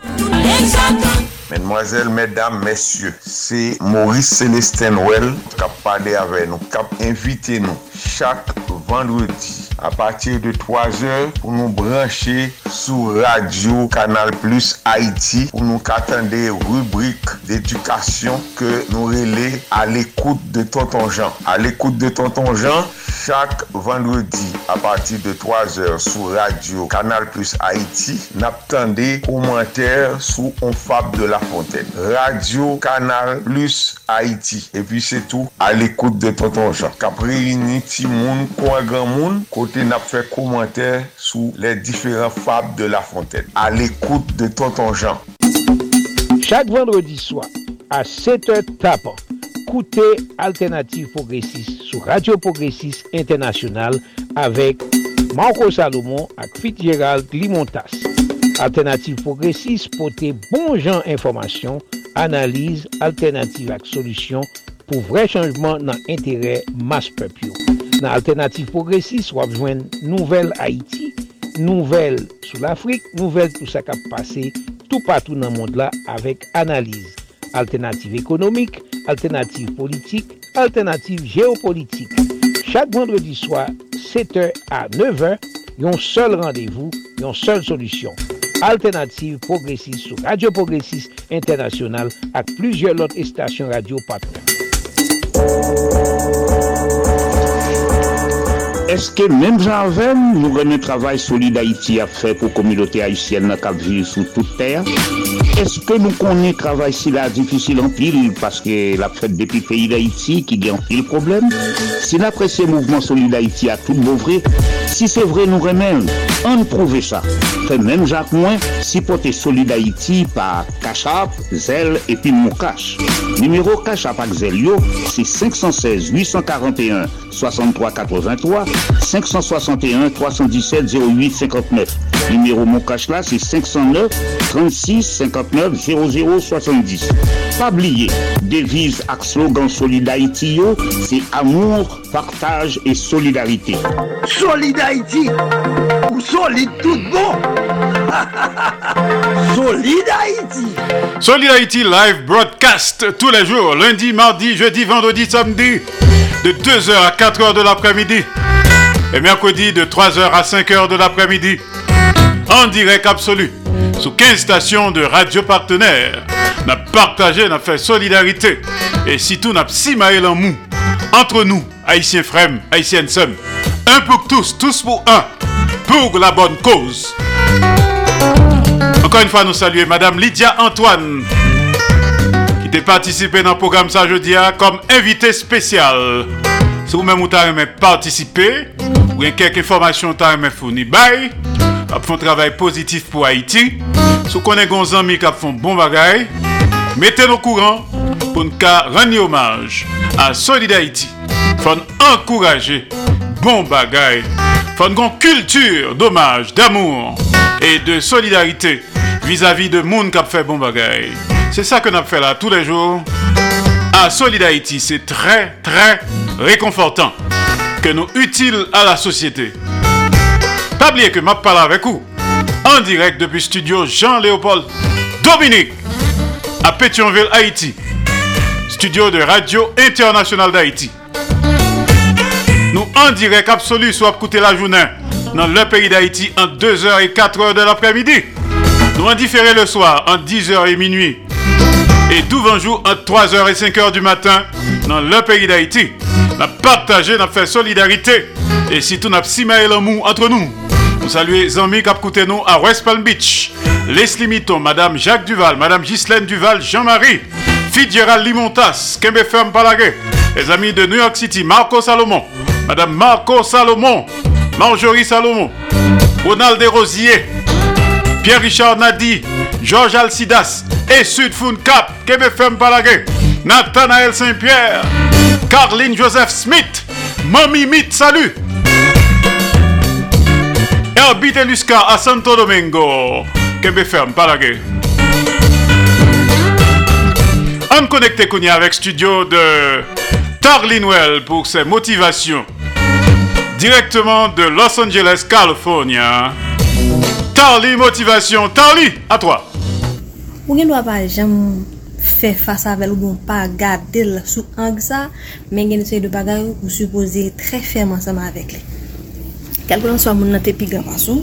Mesdemoiselles, mesdames, messieurs, c'est Maurice Célestin Well qui a parlé avec nous, qui a invité nous chaque vendredi a patir de 3 or pou nou branche sou radio Kanal Plus Haiti pou nou katande rubrik d'edukasyon ke nou rele a l'ekoute de Tonton Jean. A l'ekoute de Tonton Jean, chak vendredi a patir de 3 or sou radio Kanal Plus Haiti nap tande komenter sou On Fab de la Fontaine. Radio Kanal Plus Haiti. E pi se tou a l'ekoute de Tonton Jean. Kapri ni ti moun, kwa gran moun, kote kote nap fè komantè sou lè diferent fab de La Fontaine. A l'ékoute de Tonton Jean. Chak vendredi swa, a 7h tapan, koute Alternative Progressive sou Radio Progressive Internationale avek Marco Salomon ak Fitzgerald Limontas. Alternative Progressive pote bon jan informasyon, analize, alternative ak solusyon pou vre chanjman nan entere mas pepyo. Nan alternatif progresis wap jwen nouvel Haiti, nouvel sou l'Afrique, nouvel tout sa kap pase tout patou nan mond la avek analize. Alternatif ekonomik, alternatif politik, alternatif geopolitik. Chak vendredi swa, 7h a 9h, yon sol randevou, yon sol solusyon. Alternative Progressive sou Radio Progressive Internasyonal ak plujye lot estasyon radio patron. Podcast. Eske menm janvel nou reme travay soli d'Haïti a fe pou komilote Haïtien na kap vive sou tout ter? Eske nou konen travay si la difisil an pil paske la fet depi peyi d'Haïti ki gen pil problem? Si la presye mouvment soli d'Haïti a tout bouvre, si se vre nou remen, an prouve sa. Fe menm jak mwen, si pote soli d'Haïti pa Kachap, Zel epi Moukache. Numero Kachap ak Zel yo, si 516 841 6383 561 317 08 59. Numéro mon cash là, c'est 509 36 59 00 70. Pas oublier, devise ak slogan Solid Haïti yo, c'est amour, partage et solidarité. Solid Haïti ou solide tout bon Solid Haïti Solid Haïti Live Broadcast tous les jours, lundi, mardi, jeudi, vendredi, samedi, de 2h à 4h de l'après-midi. Et mercredi de 3h à 5h de l'après-midi. En direct absolu. Sous 15 stations de radio partenaires. N'a partagé, n'a fait solidarité. Et si tout n'a maïl en mou. Entre nous, haïtiens frères, haïtiennes sœurs. Un pour tous, tous pour un. Pour la bonne cause. Encore une fois, nous saluons Madame Lydia Antoine, qui a participé dans le programme ça jeudi comme invité spécial. Si vous-même vous avez participé, ou quelques informations vous avez fourni, bye. Vous un travail positif pour Haïti. Si vous connaissez des amis qui font bon bagay, mettez-nous au courant pour nous rendre hommage à Solid Haïti. Faut encourager bon bagay. Faut une culture d'hommage, d'amour et de solidarité vis-à-vis de monde qui fait bon bagay. C'est ça que nous là tous les jours. À Solid Haïti, c'est très très réconfortant que nous utiles à la société. Pas que je parle avec vous en direct depuis studio Jean-Léopold Dominique à Pétionville, Haïti. Studio de Radio Internationale d'Haïti. Nous en direct absolu soit écouter la journée dans le pays d'Haïti en 2h et 4h de l'après-midi. Nous en différé le soir en 10h et minuit. Et tout jour en 3h et 5h du matin dans le pays d'Haïti. Avons partagé, avons fait solidarité. Et si tout n'a pas l'amour entre nous. Nous saluons les amis qui nous à West Palm Beach. Leslie Mitton, Madame Jacques Duval, Madame Ghislaine Duval, Jean-Marie, Fitzgerald Limontas, Kembe Ferme Palagé, les amis de New York City, Marco Salomon, Madame Marco Salomon, Marjorie Salomon, Ronald Desrosiers, Pierre-Richard Nadi, Georges Alcidas et Sud Cap, Kembe Ferme Palagé, Nathanaël Saint-Pierre, Carline Joseph Smith, Mami Mit, salut! Herbite Lusca à Santo Domingo. Kembe ferme, Palagé. On connecté Kounia avec studio de Tarlinwell pour ses motivations. Directement de Los Angeles, California. Tarly Motivation. Tarly, à toi. ou gen dwa pa jem fè fasa vel ou bon pa gade l sou ang sa, men gen se de bagay ou suppose tre fèm ansama avek li. Kalkolan swa moun nan te pi gran pasou,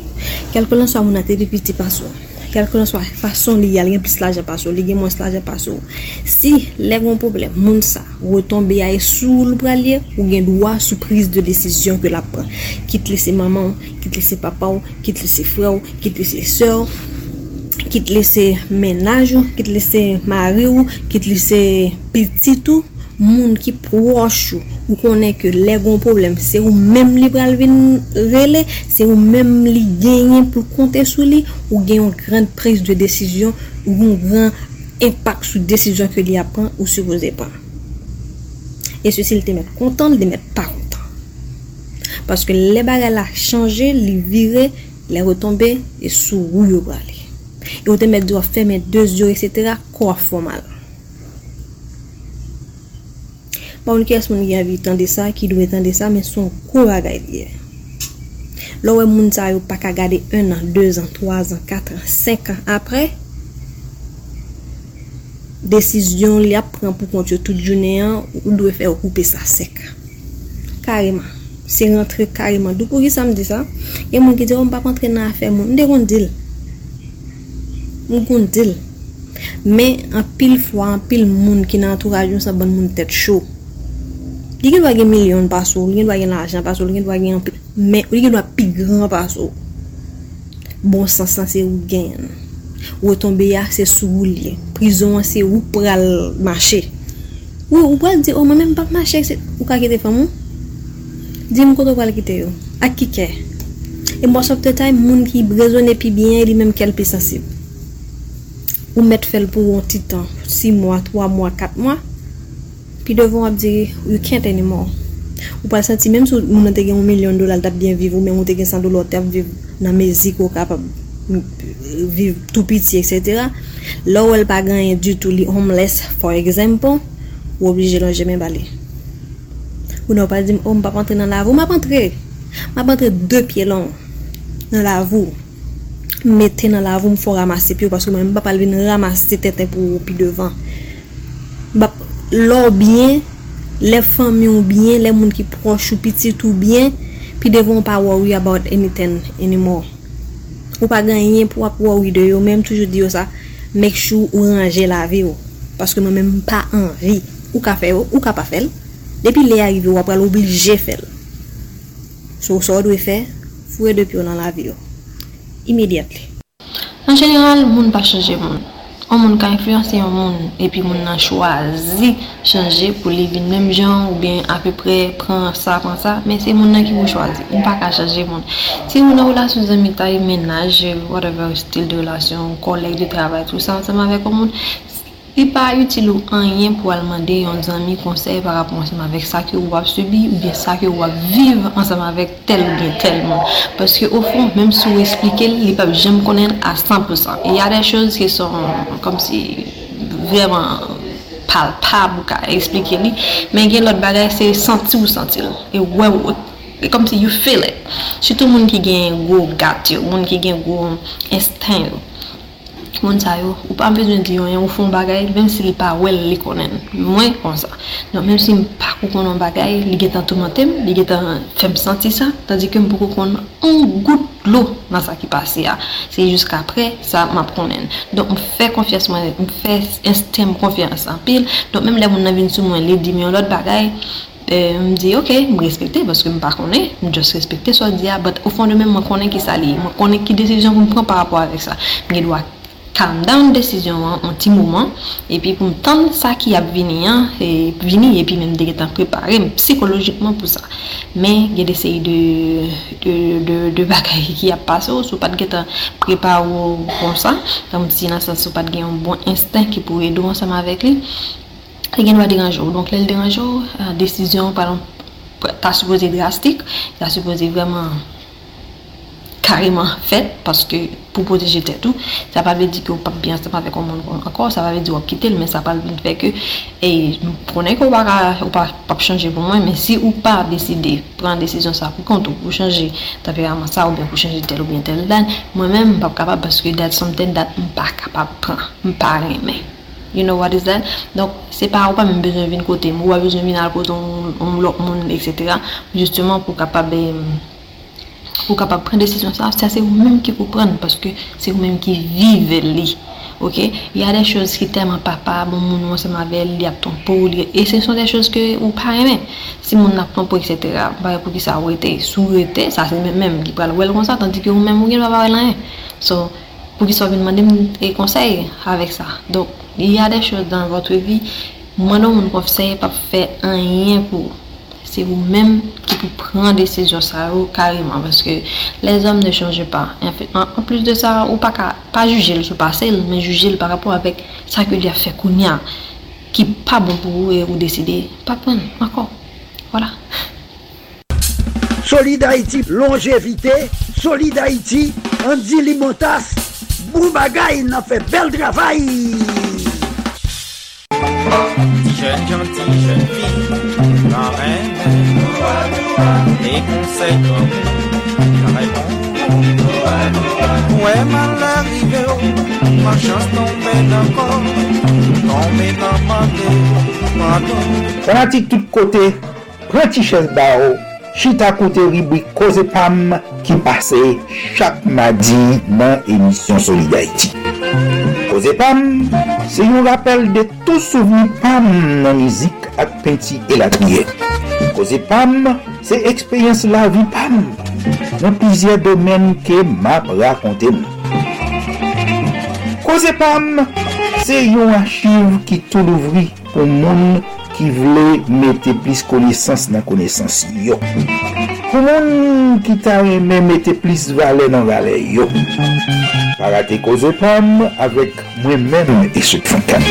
kalkolan swa moun nan te pi piti pasou, kalkolan swa fason li yal gen plis laje pasou, li gen mwens laje pasou. Si le gwen problem, moun sa, retombe ya e sou l pralye, ou gen dwa sou prise de desisyon ke la pran. Kit lese maman, kit lese papa ou, kit lese fre ou, kit lese se ou. ki te lese menaj ou, ki te lese mari ou, ki te lese pitit ou, moun ki proche ou. Ou konen ke le gon problem, se ou menm li pral vin rele, se ou menm li genyen pou konte sou li, ou genyon gran pres de desisyon, ou genyon gran impak sou desisyon ke li apan ou se voze pa. E se si li te met kontan, li te met pa kontan. Paske le bagay la chanje, li vire, li retombe, e sou ou yo brale. Yo te met do a fèmè 2 yo, etc. Kwa fwa mal. Pa moun kes moun gen vi tende sa, ki dwe tende sa, men son kou agay liye. Lo we moun sa yo pa ka gade 1 an, 2 an, 3 an, 4 an, 5 an apre, desisyon li ap pran pou kont yo tout jounen an, ou dwe fe ou koupe sa sek. Kareman. Se rentre kareman. Dou pou ki sa m di sa, gen moun ki di, ou m pa rentre nan afe moun, m de kon dil. moun kon dil. Men, an pil fwa, an pil moun ki nan entouraj yon sa ban moun tet chou. Li gen dwa gen milyon pasou, li gen dwa gen l'ajan pasou, li gen dwa gen an pil. Men, li gen dwa pi gran pasou. Bon sansan se ou gen. Ou e tombe ya se sou ou li. Prison se ou pral mache. Ou, ou pral di, oh, mwen men pa mache, se, ou ka kite famou? Di m koto pral kite yo. Ak ki ke? E mwosop te tay moun ki brezone pi bien, li menm kel pi sensib. ou met fel pou an titan, 6 mwa, 3 mwa, 4 mwa, pi devon ap di, you can't anymore. Ou pa senti, menm sou moun an te gen 1 milyon dolar tap bien viv, ou menm moun te gen 100 dolar tap viv nan mezik ou kapab viv tout piti, etc. La ou el pa ganyen du tout li homeless, for example, ou oblije lon jemen bali. Ou nou pa di, ou oh, m pa pantre nan la vou, m pa pantre. M pa pantre 2 pie lon nan la vou. mette nan la avou m fò ramase pyo paske mwen m bap alvin ramase tete pou pi devan. Bap lò byen, le fam yon byen, le moun ki proche ou piti tout byen, pi devon pa worry about anything anymore. Ou pa ganyen pou ap worry de yo, mèm toujou di yo sa, mek chou ou ranger la vi yo. Paske mwen mèm pa anvi, ou ka fe yo, ou ka pa fel. Depi le arrive yo, wap pral oblije fel. So, so dwe fe, fwe depi yo nan la vi yo. imediatli. An jeneral, moun pa chanje moun. An moun ka influense yon moun, epi moun nan chwazi chanje pou li vin menm jan ou bien api pre pran sa, pran sa, men se moun nan ki moun chwazi, moun pa ka chanje moun. Si moun nan relasyon zanmita, menaj, whatever, stil de relasyon, kolek de travay, tout sa, anseman vek an moun, Li pa yutil ou anyen pou almande yon zanmi konsey par rapport ansama vek sa ki ou wap subi ou bien sa ki ou wap vive ansama vek tel ou bien tel moun. Paske ou fon, menm sou esplike li, li pa jem konen a 100%. E a de chouz ki son kom si vreman... palpab ou ka esplike li, men gen lot bagay se senti ou senti la. E wè wè, e kom si you feel it. Soutou moun ki gen gwo gat yo, moun ki gen gwo instinct yo. moun sa yo, ou pa mbezwen di yon yon ou fon bagay, menm si li pa wel li konen. Mwen kon sa. Non, menm si m pa kou konon bagay, li getan toumantem, li getan fem senti sa, tandi ke m pou kou konon an gout lo nan sa ki pase ya. Se jiska apre, sa m ap konen. Don, m fè konfians mwen, m fè instem konfians an pil. Don, menm le moun nan vin sou mwen li di myon lot bagay, Euh, m di, ok, m respekte, baske m pa konen, m just respekte, so di ya, but ou fon de men m konen ki sa li, m konen ki desisyon m pren par rapport avek sa. M gen wak calm down décision en un petit moment. Et puis pour entendre ça qui a venu et venir et puis même de temps préparer psychologiquement pour ça. Mais il y a des de de de, de bagages qui a passé ou pas de préparer comme ça. Comme si dans sens pas de un bon instinct qui pourrait nous ensemble avec lui. Il y a un dérange donc le dérange décision pardon ta supposé drastique ta supposé vraiment carrément faite parce que pou poteje tèt ou, sa pa ve di ki ou pa biyan sepan vek ou moun kon akor, sa pa ve di ou ap kite l, men sa pa ve di vek ou, e pronen ki ou pa pa chanje pou mwen, men si ou pa deside, pren desisyon sa pou kont ou pou chanje, ta pe raman sa ou bien pou chanje tel ou bien tel dan, mwen men m pa kapab, paske dat son tel dat m pa kapab pren, m pa remen. You know what is that? Donk, se pa ou pa mwen bezon vin kote, mwen wap bezon vin al kote, mwen lop moun, etc. Justeman pou kapab e... pou kapap pren desisyon sa, sa se ou menm ki pou pren, paske se ou menm ki vive li, ok, Y a de chos ki teman papa, bon moun moun se mavel, li ap ton pou, li, e se son de chos ke ou pa remen. si moun ap ton pou, etc, bare pou ki sa ou ete, sou ete, sa se menm menm ki pral wel kon sa, tanti ki ou menm ou gen wap avel lan. so, pou ki sa ou mande dem e konsey avek sa, donk, y a de chos dan votre vi, moun moun moun konsey pa fe an yen pou, se ou menm ki pou pran desisyon sa ou kareman. Paske les om ne chanje pa. En, fait, en, en plus de sa, ou pa, ka, pa juje l sou pasel, men juje l par rapport avek sa ke li a fe konya ki pa bon pou ou e ou deside. Pa pon, akon. Voilà. Solid Haïti, longevité. Solid Haïti, Andy Limotas. Bou bagay nan fe bel travay. Jeune gentil, jeune fille. Marraine, les conseils comme la réponse. Ouais, mal arrivé, ma chance tombée d'accord, Tombée dans ma tête, pardon. On tout kote côté, petit ba ou Chita kote ribwi Koze Pam ki pase chak madi nan emisyon Solidarity. Koze Pam. Se yon rappel de tout souveni PAM nan mizik ak penti elatye. Koze PAM, se ekspeyens la vi PAM. Nan pizye domen ke map rakonte mou. Koze PAM, se yon achiv ki tou louvri pou moun ki vle mette plis konesans nan konesans yo. Pou moun ki ta reme mette plis vale nan vale yo. Parate koze pam avek mwen men e souk fankan.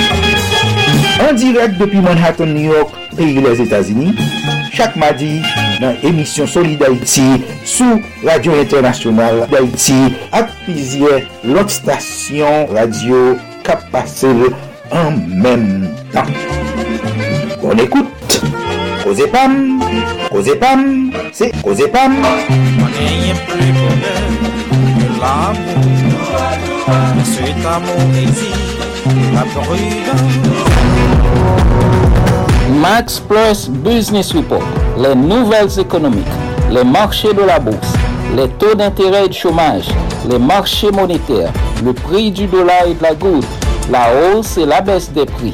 An direk depi Manhattan, New York, peyi les Etats-Unis, chak madi nan emisyon Solid d'Haïti sou Radio Internasyonal d'Haïti ak pizye lot stasyon radio kap pase an menm tan. Bon ekoute! Koze Pam, Koze Pam, se Koze Pam. Rien plus bonheur que l'amour. Cet amour exige la prudence. Max Plus Business Report, les nouvelles économiques, les marchés de la bourse, les taux d'intérêt et de chômage, les marchés monétaires, le prix du dollar et de la goutte, la hausse et la baisse des prix,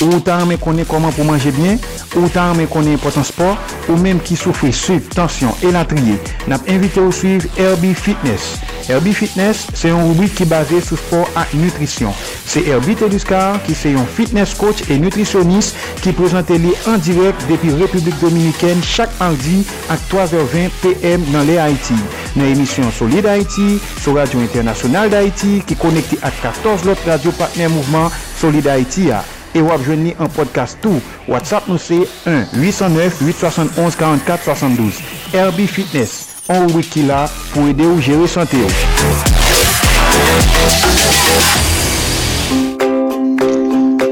Ou tan men konen koman pou manje bien, ou tan men konen potan sport, ou menm ki soufri sub, tensyon, elatriye. Nap invite ou suiv Herbie Fitness. Herbie Fitness se yon rubrik ki base sou sport ak nutrisyon. Se Herbie Teduscar ki se yon fitness coach e nutrisyonis ki prezante li an direk depi Republik Dominiken chak mardi ak 3h20 PM nan le Haiti. Nan emisyon Solid Haiti, sou Radio Internasyonal d'Haiti ki konekte ak 14 lot radio partner mouvment Solid Haiti a. E wap jwen ni an podcast tou. WhatsApp nou se 1-809-871-4472. Herbie Fitness. On wiki la pou ede ou sante ou.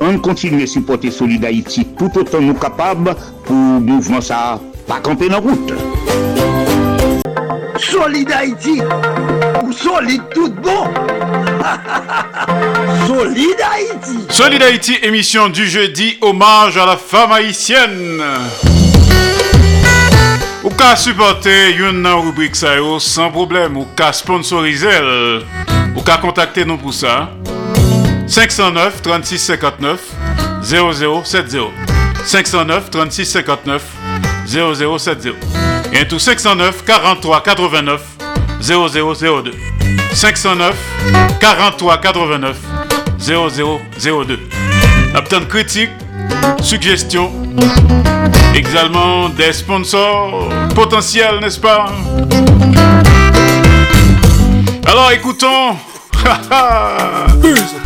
an kontinye supporte Solid Haïti tout otan nou kapab pou mouvman sa pa kampe nan route. Solid Haïti, ou solide tout bon. [laughs] Solid Haïti. Solid Haïti, émission du jeudi, hommage à la femme haïtienne. Ou ka supporte yon nan rubrik sa yo san problem, ou ka sponsorize el, ou ka kontakte nou pou sa 509 36 59 0070 509 36 59 0070 et tout 509 43 89 0002 509 43 89 0002 Obtenir critique, suggestions, également des sponsors potentiels, n'est-ce pas? Alors écoutons [laughs]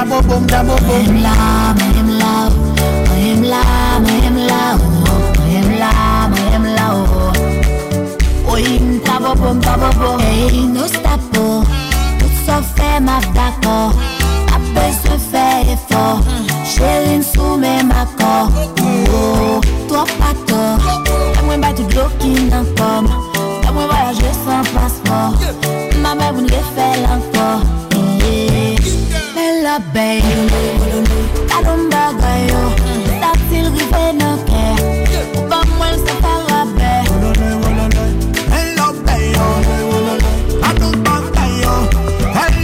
Double boom, double boom. Make him laugh, make him laugh. Make him laugh, make him laugh. Make him laugh, make. Oh, him oh. double boom, double boom. Hey, no stop, oh. Tout se fait, ma d'accord. Après, se fait effort. Chérie, sous mes accords. Oh, toi, pas tort. Fais-moi battre de l'eau qui n'en comme. Fais-moi voyager sans passeport. Ma mère voulait faire l'encore. La bè Kadon bagay yo Sa til rive nan Ou pa mwen se yo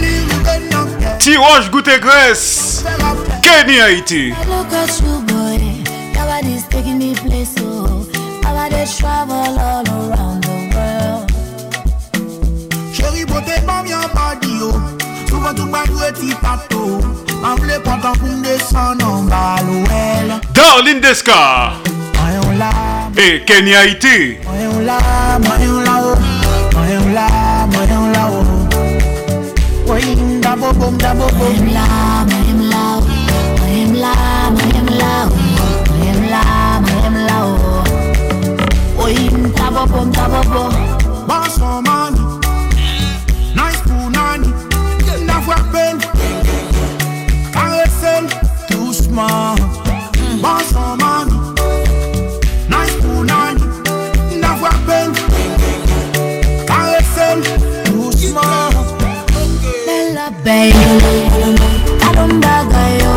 li nan ke Kenny Haiti Look at you, boy. Nobody's taking me place, so Nobody's travel all around the world. Chéri pote bam yon body yo mwen tout mwen dwe ti vle pou mde nan Darlene Deska la E Kenya Iti la, la la, la da bo bom da bo bom la, la la, la la, la da bo bom da bo bom Boss Nice Bella baby yo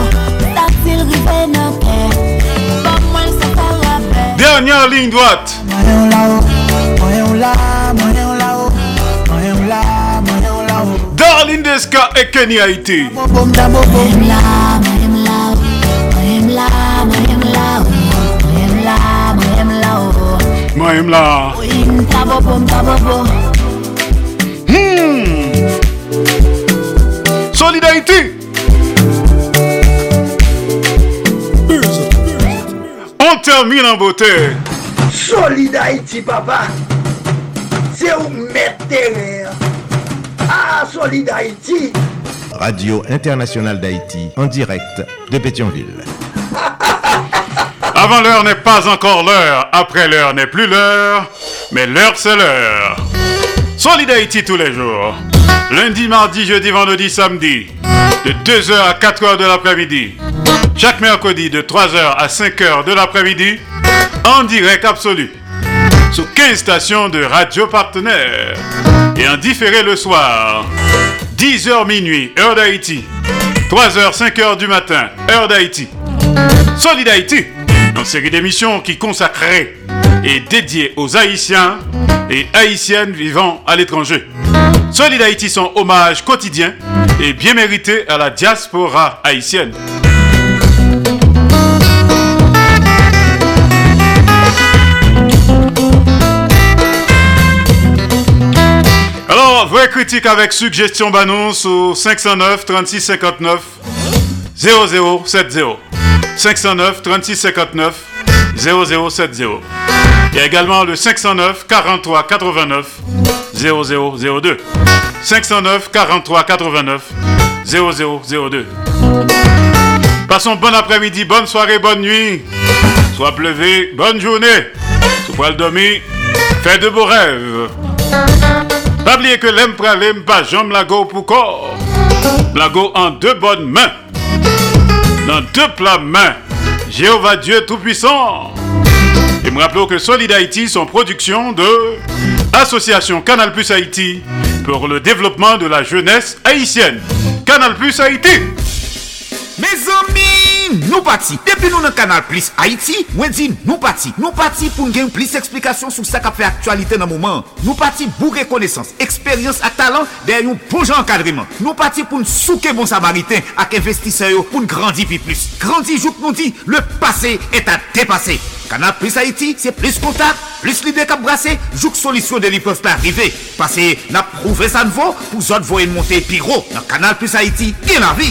Dernière ligne droite. Darlene Desca et Kenny Haïti. Là. Hmm. Solid Haïti. On termine en beauté. Solid Haïti, papa. C'est où mettre terre. Ah, Solid Haïti. Radio Internationale d'Haïti, en direct de Pétionville. Avant l'heure n'est pas encore l'heure. Après l'heure n'est plus l'heure. Mais l'heure, c'est l'heure. Solid Haïti tous les jours. Lundi, mardi, jeudi, vendredi, samedi. De 2h à 4h de l'après-midi. Chaque mercredi, de 3h à 5h de l'après-midi. En direct absolu. Sous 15 stations de radio partenaires. Et en différé le soir. 10h minuit, heure d'Haïti. 3h, 5h du matin, heure d'Haïti. Solid Haïti, une série d'émissions qui consacrée et dédiée aux Haïtiens et Haïtiennes vivant à l'étranger. Solid Haïti, son hommage quotidien et bien mérité à la diaspora haïtienne. Alors, vraie critique avec suggestion banon sur 509 36 59 0070. 509 36 59 0070. Il y a également le 509 43 89 0002. 509 43 89 0002. Passons bon après-midi, bonne soirée, bonne nuit. Soit pleuvé, bonne journée. Sous poil dormi, fais de beaux rêves. Pas oublier que l'aime pas jambe lago pour corps. Lago en deux bonnes mains. Dans plats mains. Jéhovah Dieu Tout-Puissant. Et me rappelons que Solid Haïti sont production de Association Canal Plus Haïti pour le développement de la jeunesse haïtienne. Canal Plus Haïti. Mes amis, nou pati. Depi nou nan kanal Plus Haiti, mwen di nou pati. Nou pati pou n gen plis eksplikasyon sou sa ka fe aktualite nan mouman. Nou pati pou rekonesans, eksperyans ak talan den yon bon jan kadriman. Nou pati pou n souke bon samariten ak investiseyo pou n grandi pi plus. Grandi jouk nou di, le pase et a depase. Kanal Plus Haiti, se plis kontak, plis lide kap brase, jouk solisyon de li pof pa arrive. Pase na prouve sanvo, pou zot voyen monte pi ro. Nan Kanal Plus Haiti, gen la vi.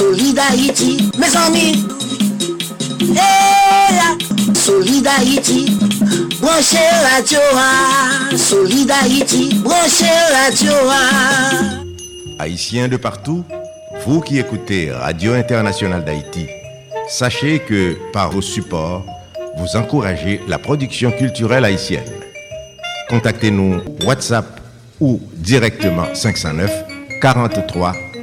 Hey, Solid Haïti. Mes amis. Hey, Solid Haïti. Branchez radio. ah. Solid Haïti. Branchez radio. ah. Haïtiens de partout, vous qui écoutez Radio Internationale d'Haïti, sachez que par vos supports, vous encouragez la production culturelle haïtienne. Contactez-nous WhatsApp ou directement 509 43